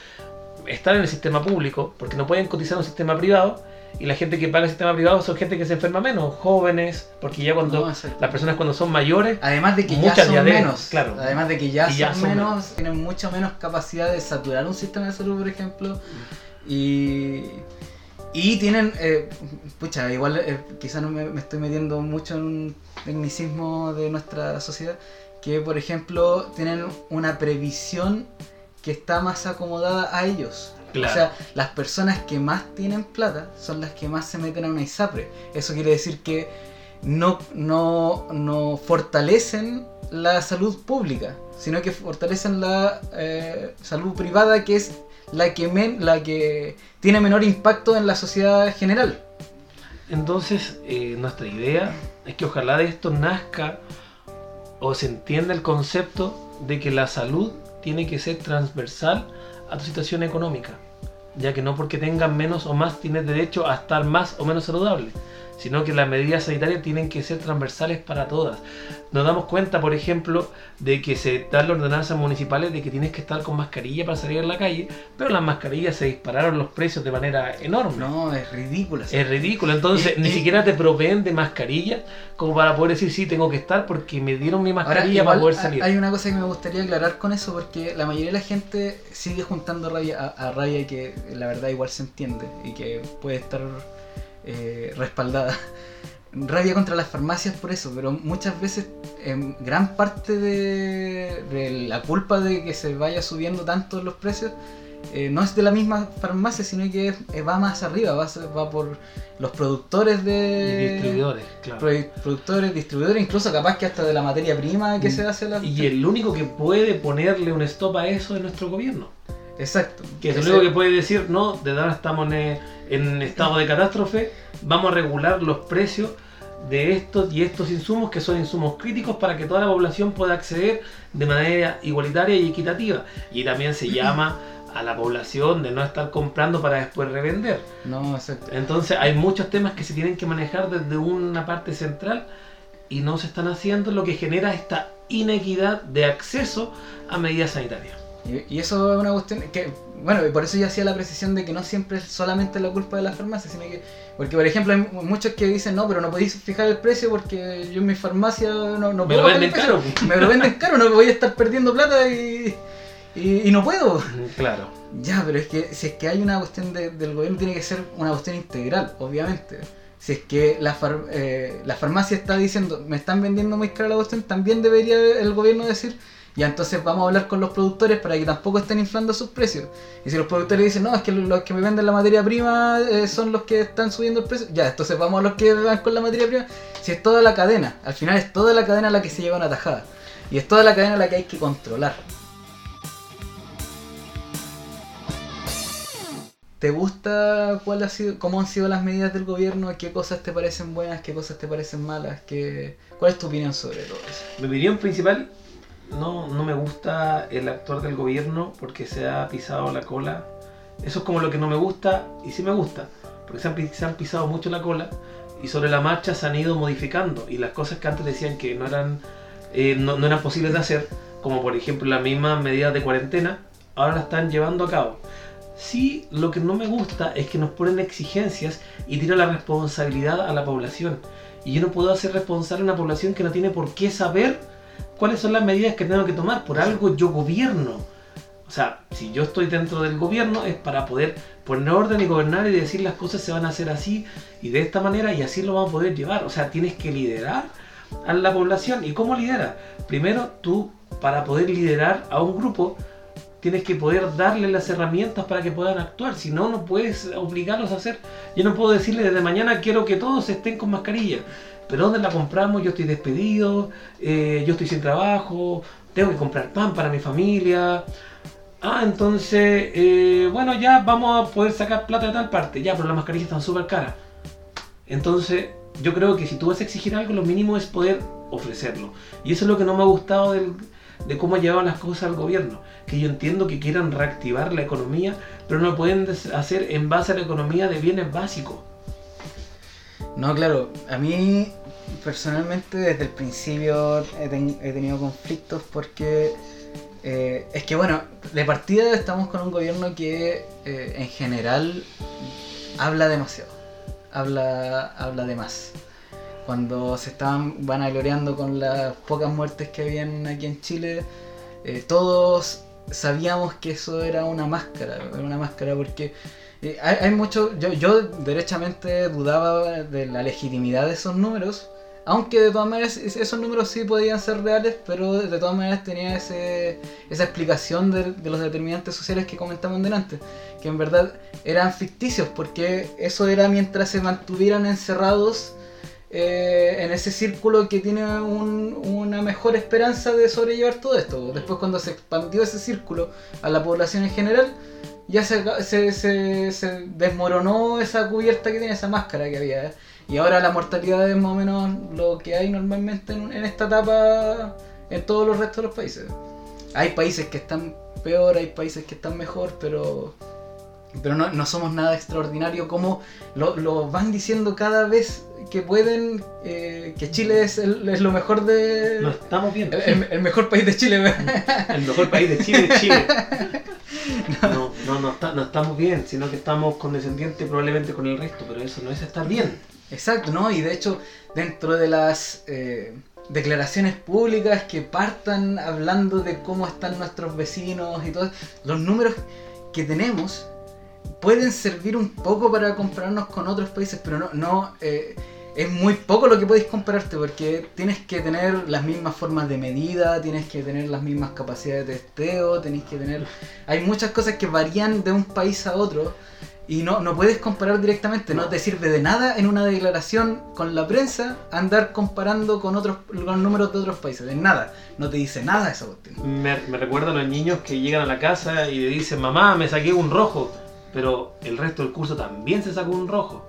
estar en el sistema público, porque no pueden cotizar en un sistema privado, y la gente que paga el sistema privado son gente que se enferma menos, jóvenes, porque ya cuando No, las personas cuando son mayores, Además de que ya son menos. claro. Además de que ya, ya son, son menos, menos. tienen mucho menos capacidad de saturar un sistema de salud, por ejemplo. Y, y tienen, eh, pucha, igual eh, quizás no me, me estoy metiendo mucho en un tecnicismo de nuestra sociedad, que por ejemplo tienen una previsión que está más acomodada a ellos. Claro. O sea, las personas que más tienen plata son las que más se meten a una ISAPRE. Eso quiere decir que no, no, no fortalecen la salud pública, sino que fortalecen la eh, salud privada, que es la que, men- la que tiene menor impacto en la sociedad general. Entonces, eh, nuestra idea es que ojalá de esto nazca o se entienda el concepto de que la salud tiene que ser transversal a tu situación económica, ya que no porque tengas menos o más tienes derecho a estar más o menos saludable, sino que las medidas sanitarias tienen que ser transversales para todas. Nos damos cuenta, por ejemplo, de que se dan las ordenanzas municipales de que tienes que estar con mascarilla para salir a la calle, pero las mascarillas se dispararon los precios de manera enorme. No, es ridículo. Es ridículo, entonces ni siquiera te proveen de mascarilla como para poder decir sí, tengo que estar porque me dieron mi mascarilla para poder salir. Hay una cosa que me gustaría aclarar con eso porque la mayoría de la gente sigue juntando rabia a, a rabia que la verdad igual se entiende y que puede estar eh, respaldada. Rabia contra las farmacias por eso, pero muchas veces en gran parte de, la culpa de que se vaya subiendo tanto los precios eh, no es de la misma farmacia, sino que va más arriba, va, va por los productores de... distribuidores, claro. productores, distribuidores, incluso capaz que hasta de la materia prima que mm. se hace la... Y el único que puede ponerle un stop a eso es nuestro gobierno. Exacto. Que es el único que puede decir, no, de verdad estamos en, estado de catástrofe, vamos a regular los precios de estos y estos insumos que son insumos críticos para que toda la población pueda acceder de manera igualitaria y equitativa. Y también se llama a la población de no estar comprando para después revender. No, exacto. Entonces hay muchos temas que se tienen que manejar desde una parte central y no se están haciendo, lo que genera esta inequidad de acceso a medidas sanitarias. Y, eso es una cuestión que, bueno, y por eso yo hacía la precisión de que no siempre es solamente la culpa de la farmacia, sino que, porque por ejemplo hay muchos que dicen, no, pero no podéis fijar el precio porque yo en mi farmacia no, no puedo. Me lo venden caro. Me lo venden caro, no voy a estar perdiendo plata y, y, no puedo. Claro. Ya, pero es que si es que hay una cuestión del gobierno, tiene que ser una cuestión integral, obviamente. Si es que la, eh, la farmacia está diciendo, me están vendiendo muy caro la cuestión, también debería el gobierno decir, ya entonces vamos a hablar con los productores para que tampoco estén inflando sus precios. Y si los productores dicen, no, es que los que me venden la materia prima eh, son los que están subiendo el precio, ya, entonces vamos a los que van con la materia prima. Si es toda la cadena, al final es toda la cadena la que se lleva una tajada. Y es toda la cadena la que hay que controlar. ¿Te gusta cuál ha sido, cómo han sido las medidas del gobierno? ¿Qué cosas te parecen buenas? ¿Qué cosas te parecen malas? ¿Qué, ¿Cuál es tu opinión sobre todo eso? Mi opinión principal no, no me gusta el actor del gobierno porque se ha pisado la cola. Eso es como lo que no me gusta y sí me gusta, porque se han, pisado mucho la cola y sobre la marcha se han ido modificando y las cosas que antes decían que no eran, eh, no, eran posibles de hacer, como por ejemplo las mismas medidas de cuarentena, ahora las están llevando a cabo. Sí, lo que no me gusta es que nos ponen exigencias y tiran la responsabilidad a la población. Y yo no puedo hacer responsable a una población que no tiene por qué saber cuáles son las medidas que tengo que tomar. Por algo yo gobierno. O sea, si yo estoy dentro del gobierno es para poder poner orden y gobernar y decir las cosas se van a hacer así y de esta manera y así lo vamos a poder llevar. O sea, tienes que liderar a la población. ¿Y cómo lidera? Primero, tú, para poder liderar a un grupo, tienes que poder darle las herramientas para que puedan actuar. Si no, no puedes obligarlos a hacer. Yo no puedo decirle desde mañana quiero que todos estén con mascarilla pero ¿dónde la compramos? Yo estoy despedido, eh, yo estoy sin trabajo, tengo que comprar pan para mi familia. Ah, entonces, eh, bueno, ya vamos a poder sacar plata de tal parte. Ya, pero las mascarillas están súper caras. Entonces, yo creo que si tú vas a exigir algo, lo mínimo es poder ofrecerlo. Y eso es lo que no me ha gustado de cómo llevaban las cosas al gobierno. Que yo entiendo que quieran reactivar la economía, pero no lo pueden hacer en base a la economía de bienes básicos. No, claro, a mí personalmente desde el principio he, tenido conflictos porque eh, es que bueno, de partida estamos con un gobierno que eh, en general habla demasiado, habla, habla de más. Cuando se estaban vanagloriando con las pocas muertes que habían aquí en Chile, eh, todos sabíamos que eso era una máscara, era una máscara porque hay, mucho, yo, yo derechamente dudaba de la legitimidad de esos números aunque de todas maneras esos números sí podían ser reales, pero de todas maneras tenía ese, esa explicación de, los determinantes sociales que comentamos delante, que en verdad eran ficticios, porque eso era mientras se mantuvieran encerrados eh, en ese círculo que tiene una mejor esperanza de sobrellevar todo esto. Después cuando se expandió ese círculo a la población en general, ya se, se, se, desmoronó esa cubierta que tiene, esa máscara que había. ¿eh? Y ahora la mortalidad es más o menos lo que hay normalmente en, esta etapa en todos los restos de los países. Hay países que están peor, hay países que están mejor, pero pero no, no somos nada extraordinario como lo, lo van diciendo cada vez que pueden, eh, que Chile es, el- es lo mejor de... No estamos bien. el, el- el mejor país de Chile. El mejor país de Chile es Chile. No, no, no, está- no estamos bien, sino que estamos condescendientes probablemente con el resto, pero eso no es estar bien. Exacto, ¿no? Y de hecho, dentro de las eh, declaraciones públicas que partan hablando de cómo están nuestros vecinos y todo, los números que tenemos pueden servir un poco para compararnos con otros países, pero no, no eh, es muy poco lo que podéis compararte porque tienes que tener las mismas formas de medida, tienes que tener las mismas capacidades de testeo, tenéis que tener... Hay muchas cosas que varían de un país a otro y no, no puedes comparar directamente, no. Te sirve de nada en una declaración con la prensa andar comparando con otros con números de otros países, de nada, no te dice nada esa cuestión. Me, me recuerdan a los niños que llegan a la casa y le dicen, mamá, me saqué un rojo, pero el resto del curso también se sacó un rojo.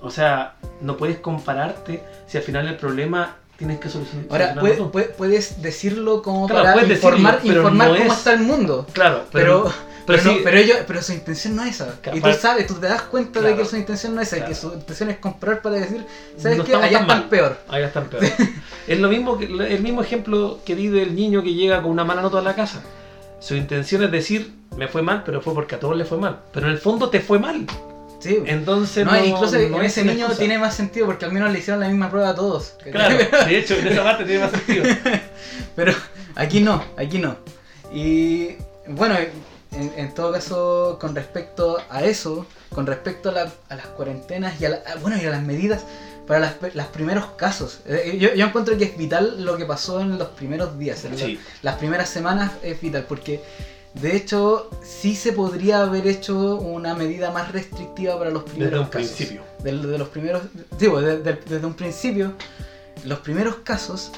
O sea, no puedes compararte si al final el problema tienes que solucion- Ahora, puedes, tú. puedes- puedes decirlo como Claro, para decirlo, informar, no cómo es- está el mundo. Claro, Pero, pero, pero, pero no- sí- pero ellos, pero su intención no es esa. Y tú sabes, tú te das cuenta de que su intención no es esa, Claro. que su intención es comprar para decir, ¿sabes No qué? Allá están peor. Ahí están peor. es lo mismo que el mismo ejemplo que di del niño que llega con una mala nota a la casa. Su intención es decir, me fue mal, pero fue porque a todos les fue mal. Pero en el fondo te fue mal. Sí. Entonces no, no, incluso no ese niño excusa. tiene más sentido porque al menos le hicieron la misma prueba a todos. Claro, de hecho, en esa parte tiene más sentido. Pero aquí no, aquí no. Y bueno, en, en todo caso, con respecto a eso, con respecto a, la- a las cuarentenas y a, la- a- bueno, y a las medidas para las, los primeros casos, eh, yo, yo encuentro que es vital lo que pasó en los primeros días, en la- Sí. las primeras semanas es vital porque de hecho sí se podría haber hecho una medida más restrictiva para los primeros Desde un casos. principio. De los primeros, digo, de- de- desde un principio, los primeros casos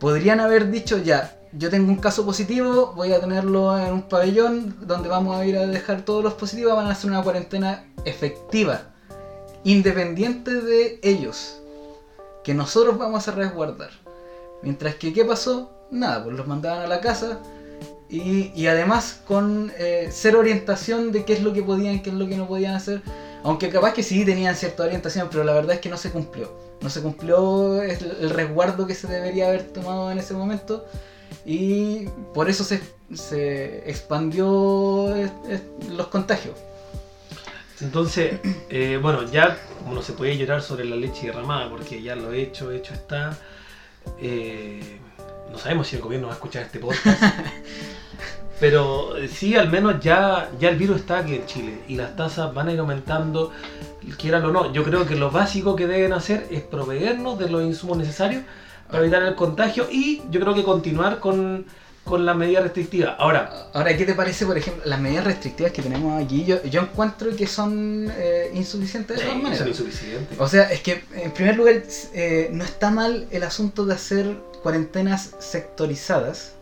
podrían haber dicho ya, yo tengo un caso positivo, voy a tenerlo en un pabellón donde vamos a ir a dejar todos los positivos, van a hacer una cuarentena efectiva, independiente de ellos, que nosotros vamos a resguardar. Mientras que, ¿qué pasó? Nada, pues los mandaban a la casa y, además con eh, orientación de qué es lo que podían, qué es lo que no podían hacer. Aunque capaz que sí tenían cierta orientación, pero la verdad es que no se cumplió. No se cumplió el, el resguardo que se debería haber tomado en ese momento. Y por eso se, se expandió eh, eh, los contagios. Entonces, eh, bueno, ya como no se puede llorar sobre la leche derramada, porque ya lo he hecho, hecho está. eh, no sabemos si el gobierno va a escuchar este podcast. pero eh, sí, al menos ya, ya el virus está aquí en Chile y las tasas van a ir aumentando, quieran o no. Yo creo que lo básico que deben hacer es proveernos de los insumos necesarios para evitar el contagio y yo creo que continuar con, con la medida restrictiva. Ahora, Ahora, ¿qué te parece, por ejemplo, las medidas restrictivas que tenemos aquí? Yo, yo encuentro que son eh, insuficientes de todas sí, maneras. son insuficientes. O sea, es que en primer lugar eh, no está mal el asunto de hacer cuarentenas sectorizadas,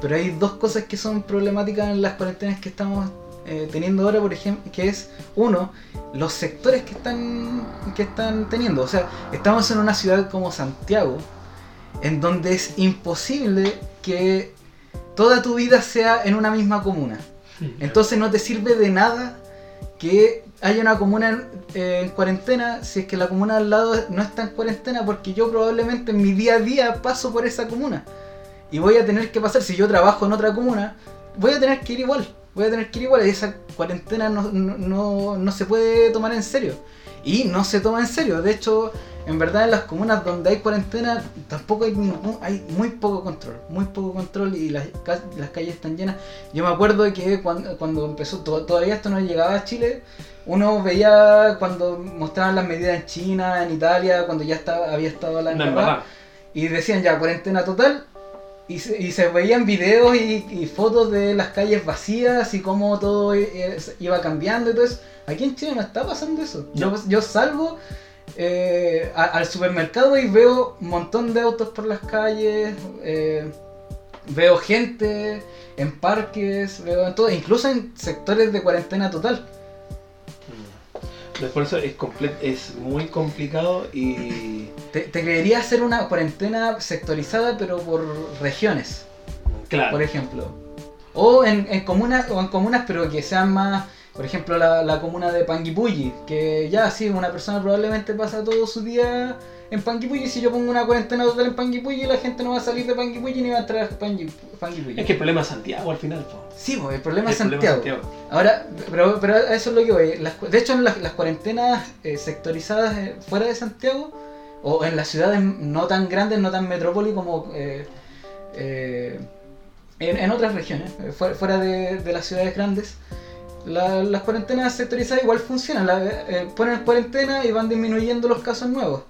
pero hay dos cosas que son problemáticas en las cuarentenas que estamos eh, teniendo ahora, por ejemplo, que es uno, los sectores que están que están teniendo. O sea, estamos en una ciudad como Santiago, en donde es imposible que toda tu vida sea en una misma comuna. Entonces no te sirve de nada que haya una comuna en, eh, en cuarentena si es que la comuna al lado no está en cuarentena porque yo probablemente en mi día a día paso por esa comuna. Y voy a tener que pasar, si yo trabajo en otra comuna, voy a tener que ir igual, voy a tener que ir igual. Y esa cuarentena no, no, no, no se puede tomar en serio. Y no se toma en serio, de hecho en verdad en las comunas donde hay cuarentena tampoco hay ningún, hay muy poco control, muy poco control y las, las calles están llenas. Yo me acuerdo que cuando, cuando empezó, to- todavía esto no llegaba a Chile, uno veía cuando mostraban las medidas en China, en Italia, cuando ya estaba, había estado la embarrada. y decían ya cuarentena total. Y se, y se veían videos y, y fotos de las calles vacías y cómo todo eh, iba cambiando y todo eso. Aquí en Chile no está pasando eso. Yo, yo salgo eh, a- al supermercado y veo un montón de autos por las calles, eh, veo gente en parques, veo en todo, incluso en sectores de cuarentena total. Mm. Por eso es, es muy complicado y Te, te creería hacer una cuarentena sectorizada pero por regiones. claro. por ejemplo. O en, en comunas, o en comunas, pero que sean más, Por ejemplo, la, la comuna de Panguipulli, que ya sí, una persona probablemente pasa todo su día en Panguipulli. Si yo pongo una cuarentena total en Panguipulli, la gente no va a salir de Panguipulli ni va a entrar a Pangui- Panguipulli. Es que el problema es Santiago al final. po. Sí, el problema El es Santiago. Ahora, pero, eso es lo que voy. Las de hecho, en las, las cuarentenas eh, sectorizadas eh, fuera de Santiago, o en las ciudades no tan grandes, no tan metrópoli como eh, en, en otras regiones, fuera, fuera de, de las ciudades grandes, la- las cuarentenas sectorizadas igual funcionan. La- eh, ponen cuarentena y van disminuyendo los casos nuevos.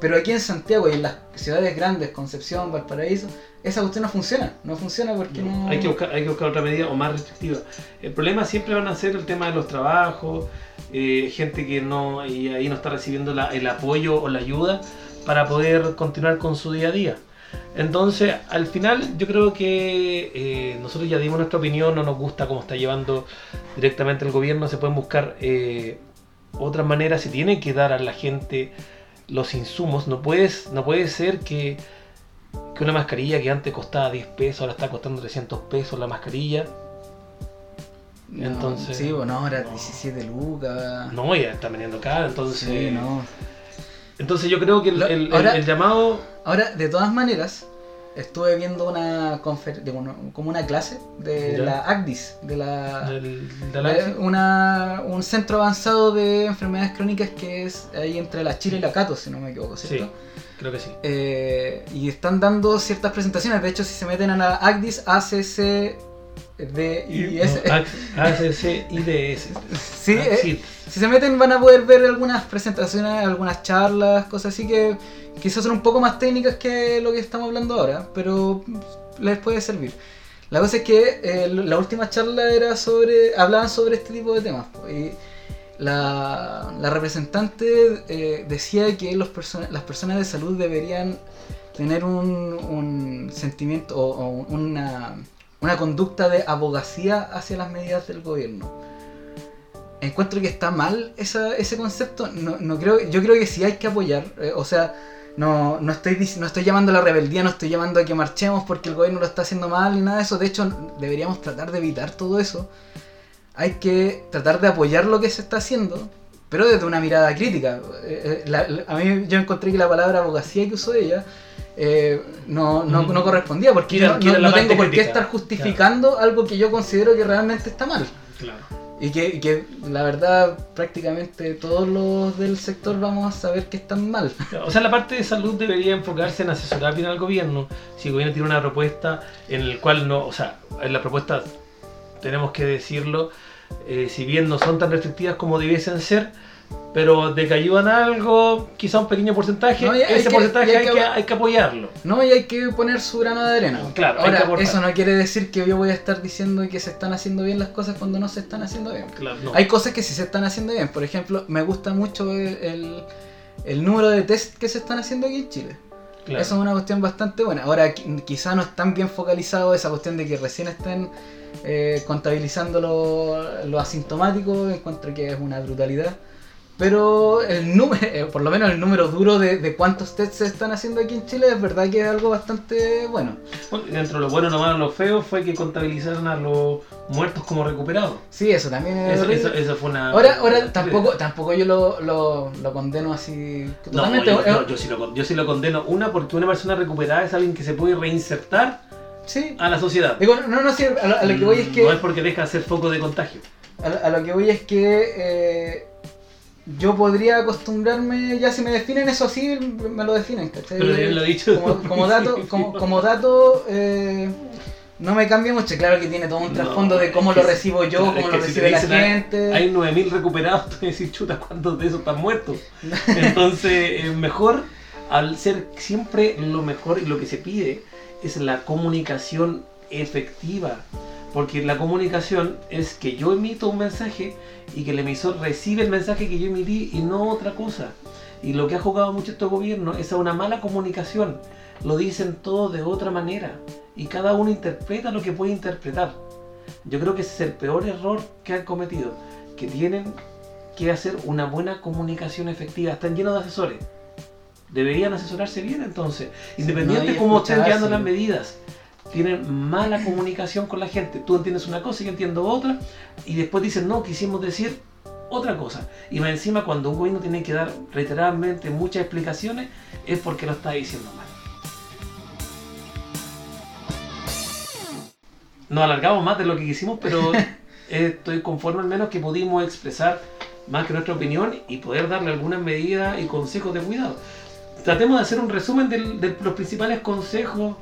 Pero aquí en Santiago y en las ciudades grandes, Concepción, Valparaíso, esa cuestión no funciona. No funciona porque no. Hay, que buscar, hay que buscar otra medida o más restrictiva. El problema siempre van a ser el tema de los trabajos, eh, gente que no y ahí no está recibiendo la- el apoyo o la ayuda para poder continuar con su día a día. Entonces, al final yo creo que eh, nosotros ya dimos nuestra opinión, no nos gusta cómo está llevando directamente el gobierno, se pueden buscar eh, otras maneras, se tiene que dar a la gente los insumos, no, puedes, no puede ser que, que una mascarilla que antes costaba 10 pesos, ahora está costando 300 pesos la mascarilla. No, Entonces- Sí, bueno, ahora no. 17 lucas. No, ya está vendiendo caro, entonces... Sí, no. Entonces yo creo que el, Lo- el- el- ahora- el llamado... Ahora, de todas maneras, estuve viendo una confer de como una clase de Ya. la ACDIS, de la del- de la- una, un centro avanzado de enfermedades crónicas que es ahí entre la Chile y la Cato, si no me equivoco, ¿cierto? Sí, creo que sí. Eh, y están dando ciertas presentaciones. De hecho, si se meten a la ACDIS, ACC, D, I, S. No, ACC IDS. Sí, Ah, eh, sí. Si se meten van a poder ver algunas presentaciones, algunas charlas, cosas así que quizás son un poco más técnicas que lo que estamos hablando ahora, pero les puede servir. La cosa es que eh, la última charla era sobre, hablaban sobre este tipo de temas. Y la, la representante eh, decía que los perso- las personas de salud deberían tener un, un sentimiento o, o una, una conducta de abogacía hacia las medidas del gobierno encuentro que está mal esa, ese concepto. No, no creo, yo creo que sí hay que apoyar. eh, o sea, no, no, estoy, no estoy llamando a la rebeldía, no estoy llamando a que marchemos porque el gobierno lo está haciendo mal ni nada de eso. De hecho, deberíamos tratar de evitar todo eso. Hay que tratar de apoyar lo que se está haciendo, pero desde una mirada crítica. Eh, eh, a mí yo encontré que la palabra abogacía que usó ella eh, no, no, Mm. no correspondía porque yo no, tengo por qué estar justificando algo que yo considero que realmente está mal. Claro. Y que, y que la verdad prácticamente todos los del sector vamos a saber que están mal. O sea, la parte de salud debería enfocarse en asesorar bien al gobierno. Si el gobierno tiene una propuesta en el cual no, o sea, en la propuesta tenemos que decirlo, eh, si bien no son tan restrictivas como debiesen ser, pero de que ayudan algo, quizá un pequeño porcentaje, No, ese que- porcentaje hay hay, que- que, hay que apoyarlo. No, y hay que poner su grano de arena. Claro, hay Ahora, que eso no quiere decir que yo voy a estar diciendo que se están haciendo bien las cosas cuando no se están haciendo bien. Claro, no. Hay cosas que sí se están haciendo bien. Por ejemplo, me gusta mucho el, el- el número de test que se están haciendo aquí en Chile. Claro. Eso es una cuestión bastante buena. Ahora, qui- quizá no están bien focalizado esa cuestión de que recién estén eh, contabilizando lo, lo asintomático, encuentro que es una brutalidad. Pero el número, eh, por lo menos el número duro de, de cuántos tests se están haciendo aquí en Chile es verdad que es algo bastante bueno. Bueno, dentro de lo bueno, lo malo, lo feo fue que contabilizaron a los muertos como recuperados. Sí, eso también es Eso, eso- eso fue una. Ahora, ahora tampoco, tampoco yo lo, lo, lo condeno así No, totalmente. yo, eh, yo- sí lo, yo sí lo condeno. Una, porque una persona recuperada es alguien que se puede reinsertar sí. a la sociedad. Digo, no, no, sí, a lo, a lo que voy es que. No es porque deja de ser foco de contagio. A, a lo que voy es que eh, yo podría acostumbrarme, ya si me definen eso así, me lo definen, ¿cachai? Pero bien lo he dicho. Como, como dato, como, como dato eh, no me cambia mucho. Claro que tiene todo un No, trasfondo de cómo lo recibo yo, claro, cómo lo si te recibe la gente. Hay 9.000 recuperados, tú decís, chuta, ¿cuántos de esos están muertos? Entonces, es mejor, al ser siempre lo mejor y lo que se pide, es la comunicación efectiva. Porque la comunicación es que yo emito un mensaje y que el emisor recibe el mensaje que yo emití y no otra cosa. Y lo que ha jugado mucho este gobierno es a una mala comunicación. Lo dicen todo de otra manera. Y cada uno interpreta lo que puede interpretar. Yo creo que ese es el peor error que han cometido. Que tienen que hacer una buena comunicación efectiva. Están llenos de asesores. Deberían asesorarse bien entonces. Independiente de cómo estén escucharse. llevando las medidas. Tienen mala comunicación con la gente. Tú entiendes una cosa y yo entiendo otra, y después dicen, no, quisimos decir otra cosa. Y más encima, cuando un gobierno tiene que dar reiteradamente muchas explicaciones, es porque lo está diciendo mal. Nos alargamos más de lo que quisimos, pero estoy conforme al menos que pudimos expresar más que nuestra opinión y poder darle algunas medidas y consejos de cuidado. Tratemos de hacer un resumen de los principales consejos,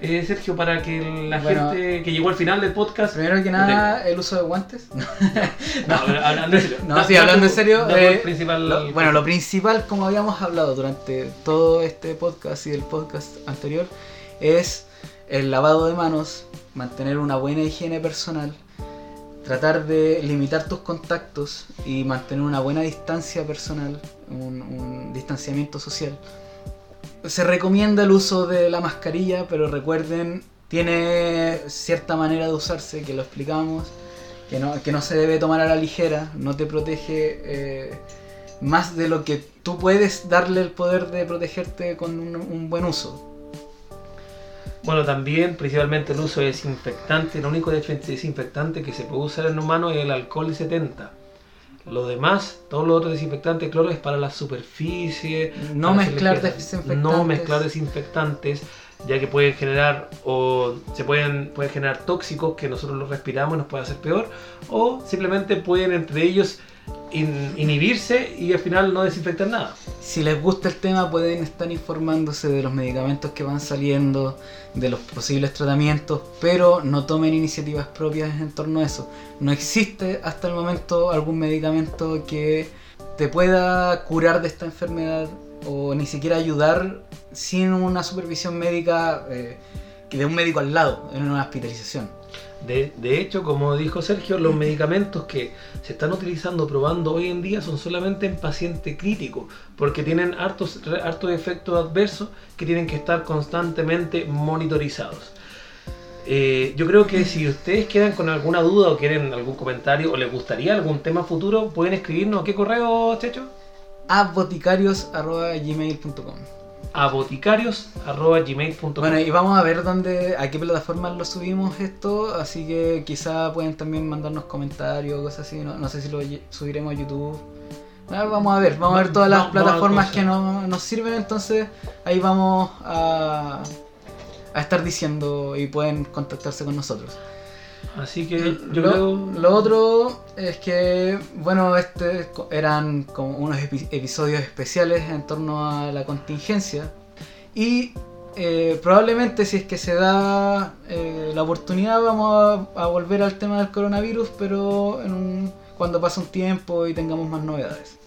eh, Sergio, para que la Bueno. gente que llegó al final del podcast... Primero que nada, el uso de guantes. No, ver, hablando en serio. No, sí, hablando en serio, eh, principal- Lo- bueno, lo principal, como habíamos hablado durante todo este podcast y el podcast anterior, es el lavado de manos, mantener una buena higiene personal, tratar de limitar tus contactos y mantener una buena distancia personal, un, un distanciamiento social. Se recomienda el uso de la mascarilla, pero recuerden, tiene cierta manera de usarse, que lo explicamos, que no, que no se debe tomar a la ligera, no te protege eh, más de lo que tú puedes darle el poder de protegerte con un, buen uso. Bueno, también principalmente el uso de desinfectante. El único desin- desinfectante que se puede usar en humano es el alcohol 70. Lo demás, todos los otros desinfectantes, cloro, es para la superficie. No para mezclar desinfectantes. No mezclar desinfectantes, ya que pueden generar o se pueden, pueden generar tóxicos que nosotros los respiramos y nos puede hacer peor. O simplemente pueden entre ellos in- inhibirse y al final no desinfectar nada. Si les gusta el tema pueden estar informándose de los medicamentos que van saliendo, de los posibles tratamientos, pero no tomen iniciativas propias en torno a eso. No existe hasta el momento algún medicamento que te pueda curar de esta enfermedad o ni siquiera ayudar sin una supervisión médica eh, de un médico al lado en una hospitalización. De, hecho, como dijo Sergio, los medicamentos que se están utilizando, probando hoy en día son solamente en paciente crítico, porque tienen hartos, hartos efectos adversos que tienen que estar constantemente monitorizados. Eh, yo creo que si ustedes quedan con alguna duda o quieren algún comentario o les gustaría algún tema futuro, pueden escribirnos a qué correo, Checho? a boticarios.gmail.com A boticarios.gmail.com Bueno, y vamos a ver dónde, a qué plataformas lo subimos esto, así que quizá pueden también mandarnos comentarios, cosas así, no, no sé si lo subiremos a YouTube. Ah, vamos a ver, vamos a ver todas las plataformas que no- nos sirven, entonces ahí vamos a, a estar diciendo y pueden contactarse con nosotros. Así que yo lo, creo... lo otro es que, bueno, este eran como unos epi- episodios especiales en torno a la contingencia. Y eh, probablemente si es que se da eh, la oportunidad vamos a, a volver al tema del coronavirus, pero en un- cuando pase un tiempo y tengamos más novedades.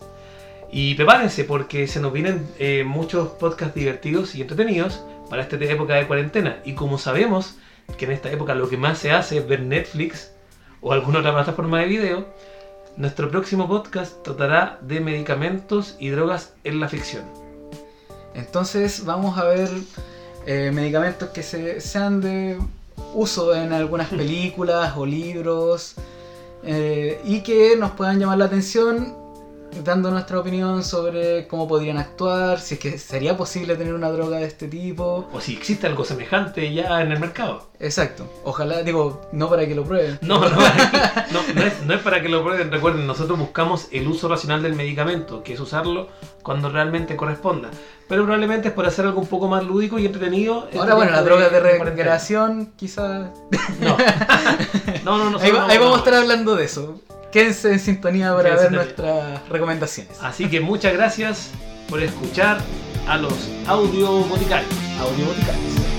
Y prepárense porque se nos vienen eh, muchos podcasts divertidos y entretenidos para esta época de cuarentena. Y como sabemos que en esta época lo que más se hace es ver Netflix o alguna otra plataforma de video, nuestro próximo podcast tratará de medicamentos y drogas en la ficción. Entonces vamos a ver eh, medicamentos que se, sean de uso en algunas películas o libros eh, y que nos puedan llamar la atención dando nuestra opinión sobre cómo podrían actuar, si es que sería posible tener una droga de este tipo. O si existe algo semejante ya en el mercado. Exacto. Ojalá, digo, no para que lo prueben. No, no, no, no es, no es para que lo prueben. Recuerden, nosotros buscamos el uso racional del medicamento, que es usarlo cuando realmente corresponda. Pero probablemente es por hacer algo un poco más lúdico y entretenido. en Ahora bueno, la tiempo droga de recreación quizás... No. No, no, no. Ahí, va- ahí vamos a estar hablando de eso. Quédense en sintonía para Quédense ver nuestras recomendaciones. Así que muchas gracias por escuchar a los audio boticarios. Audio Boticarios.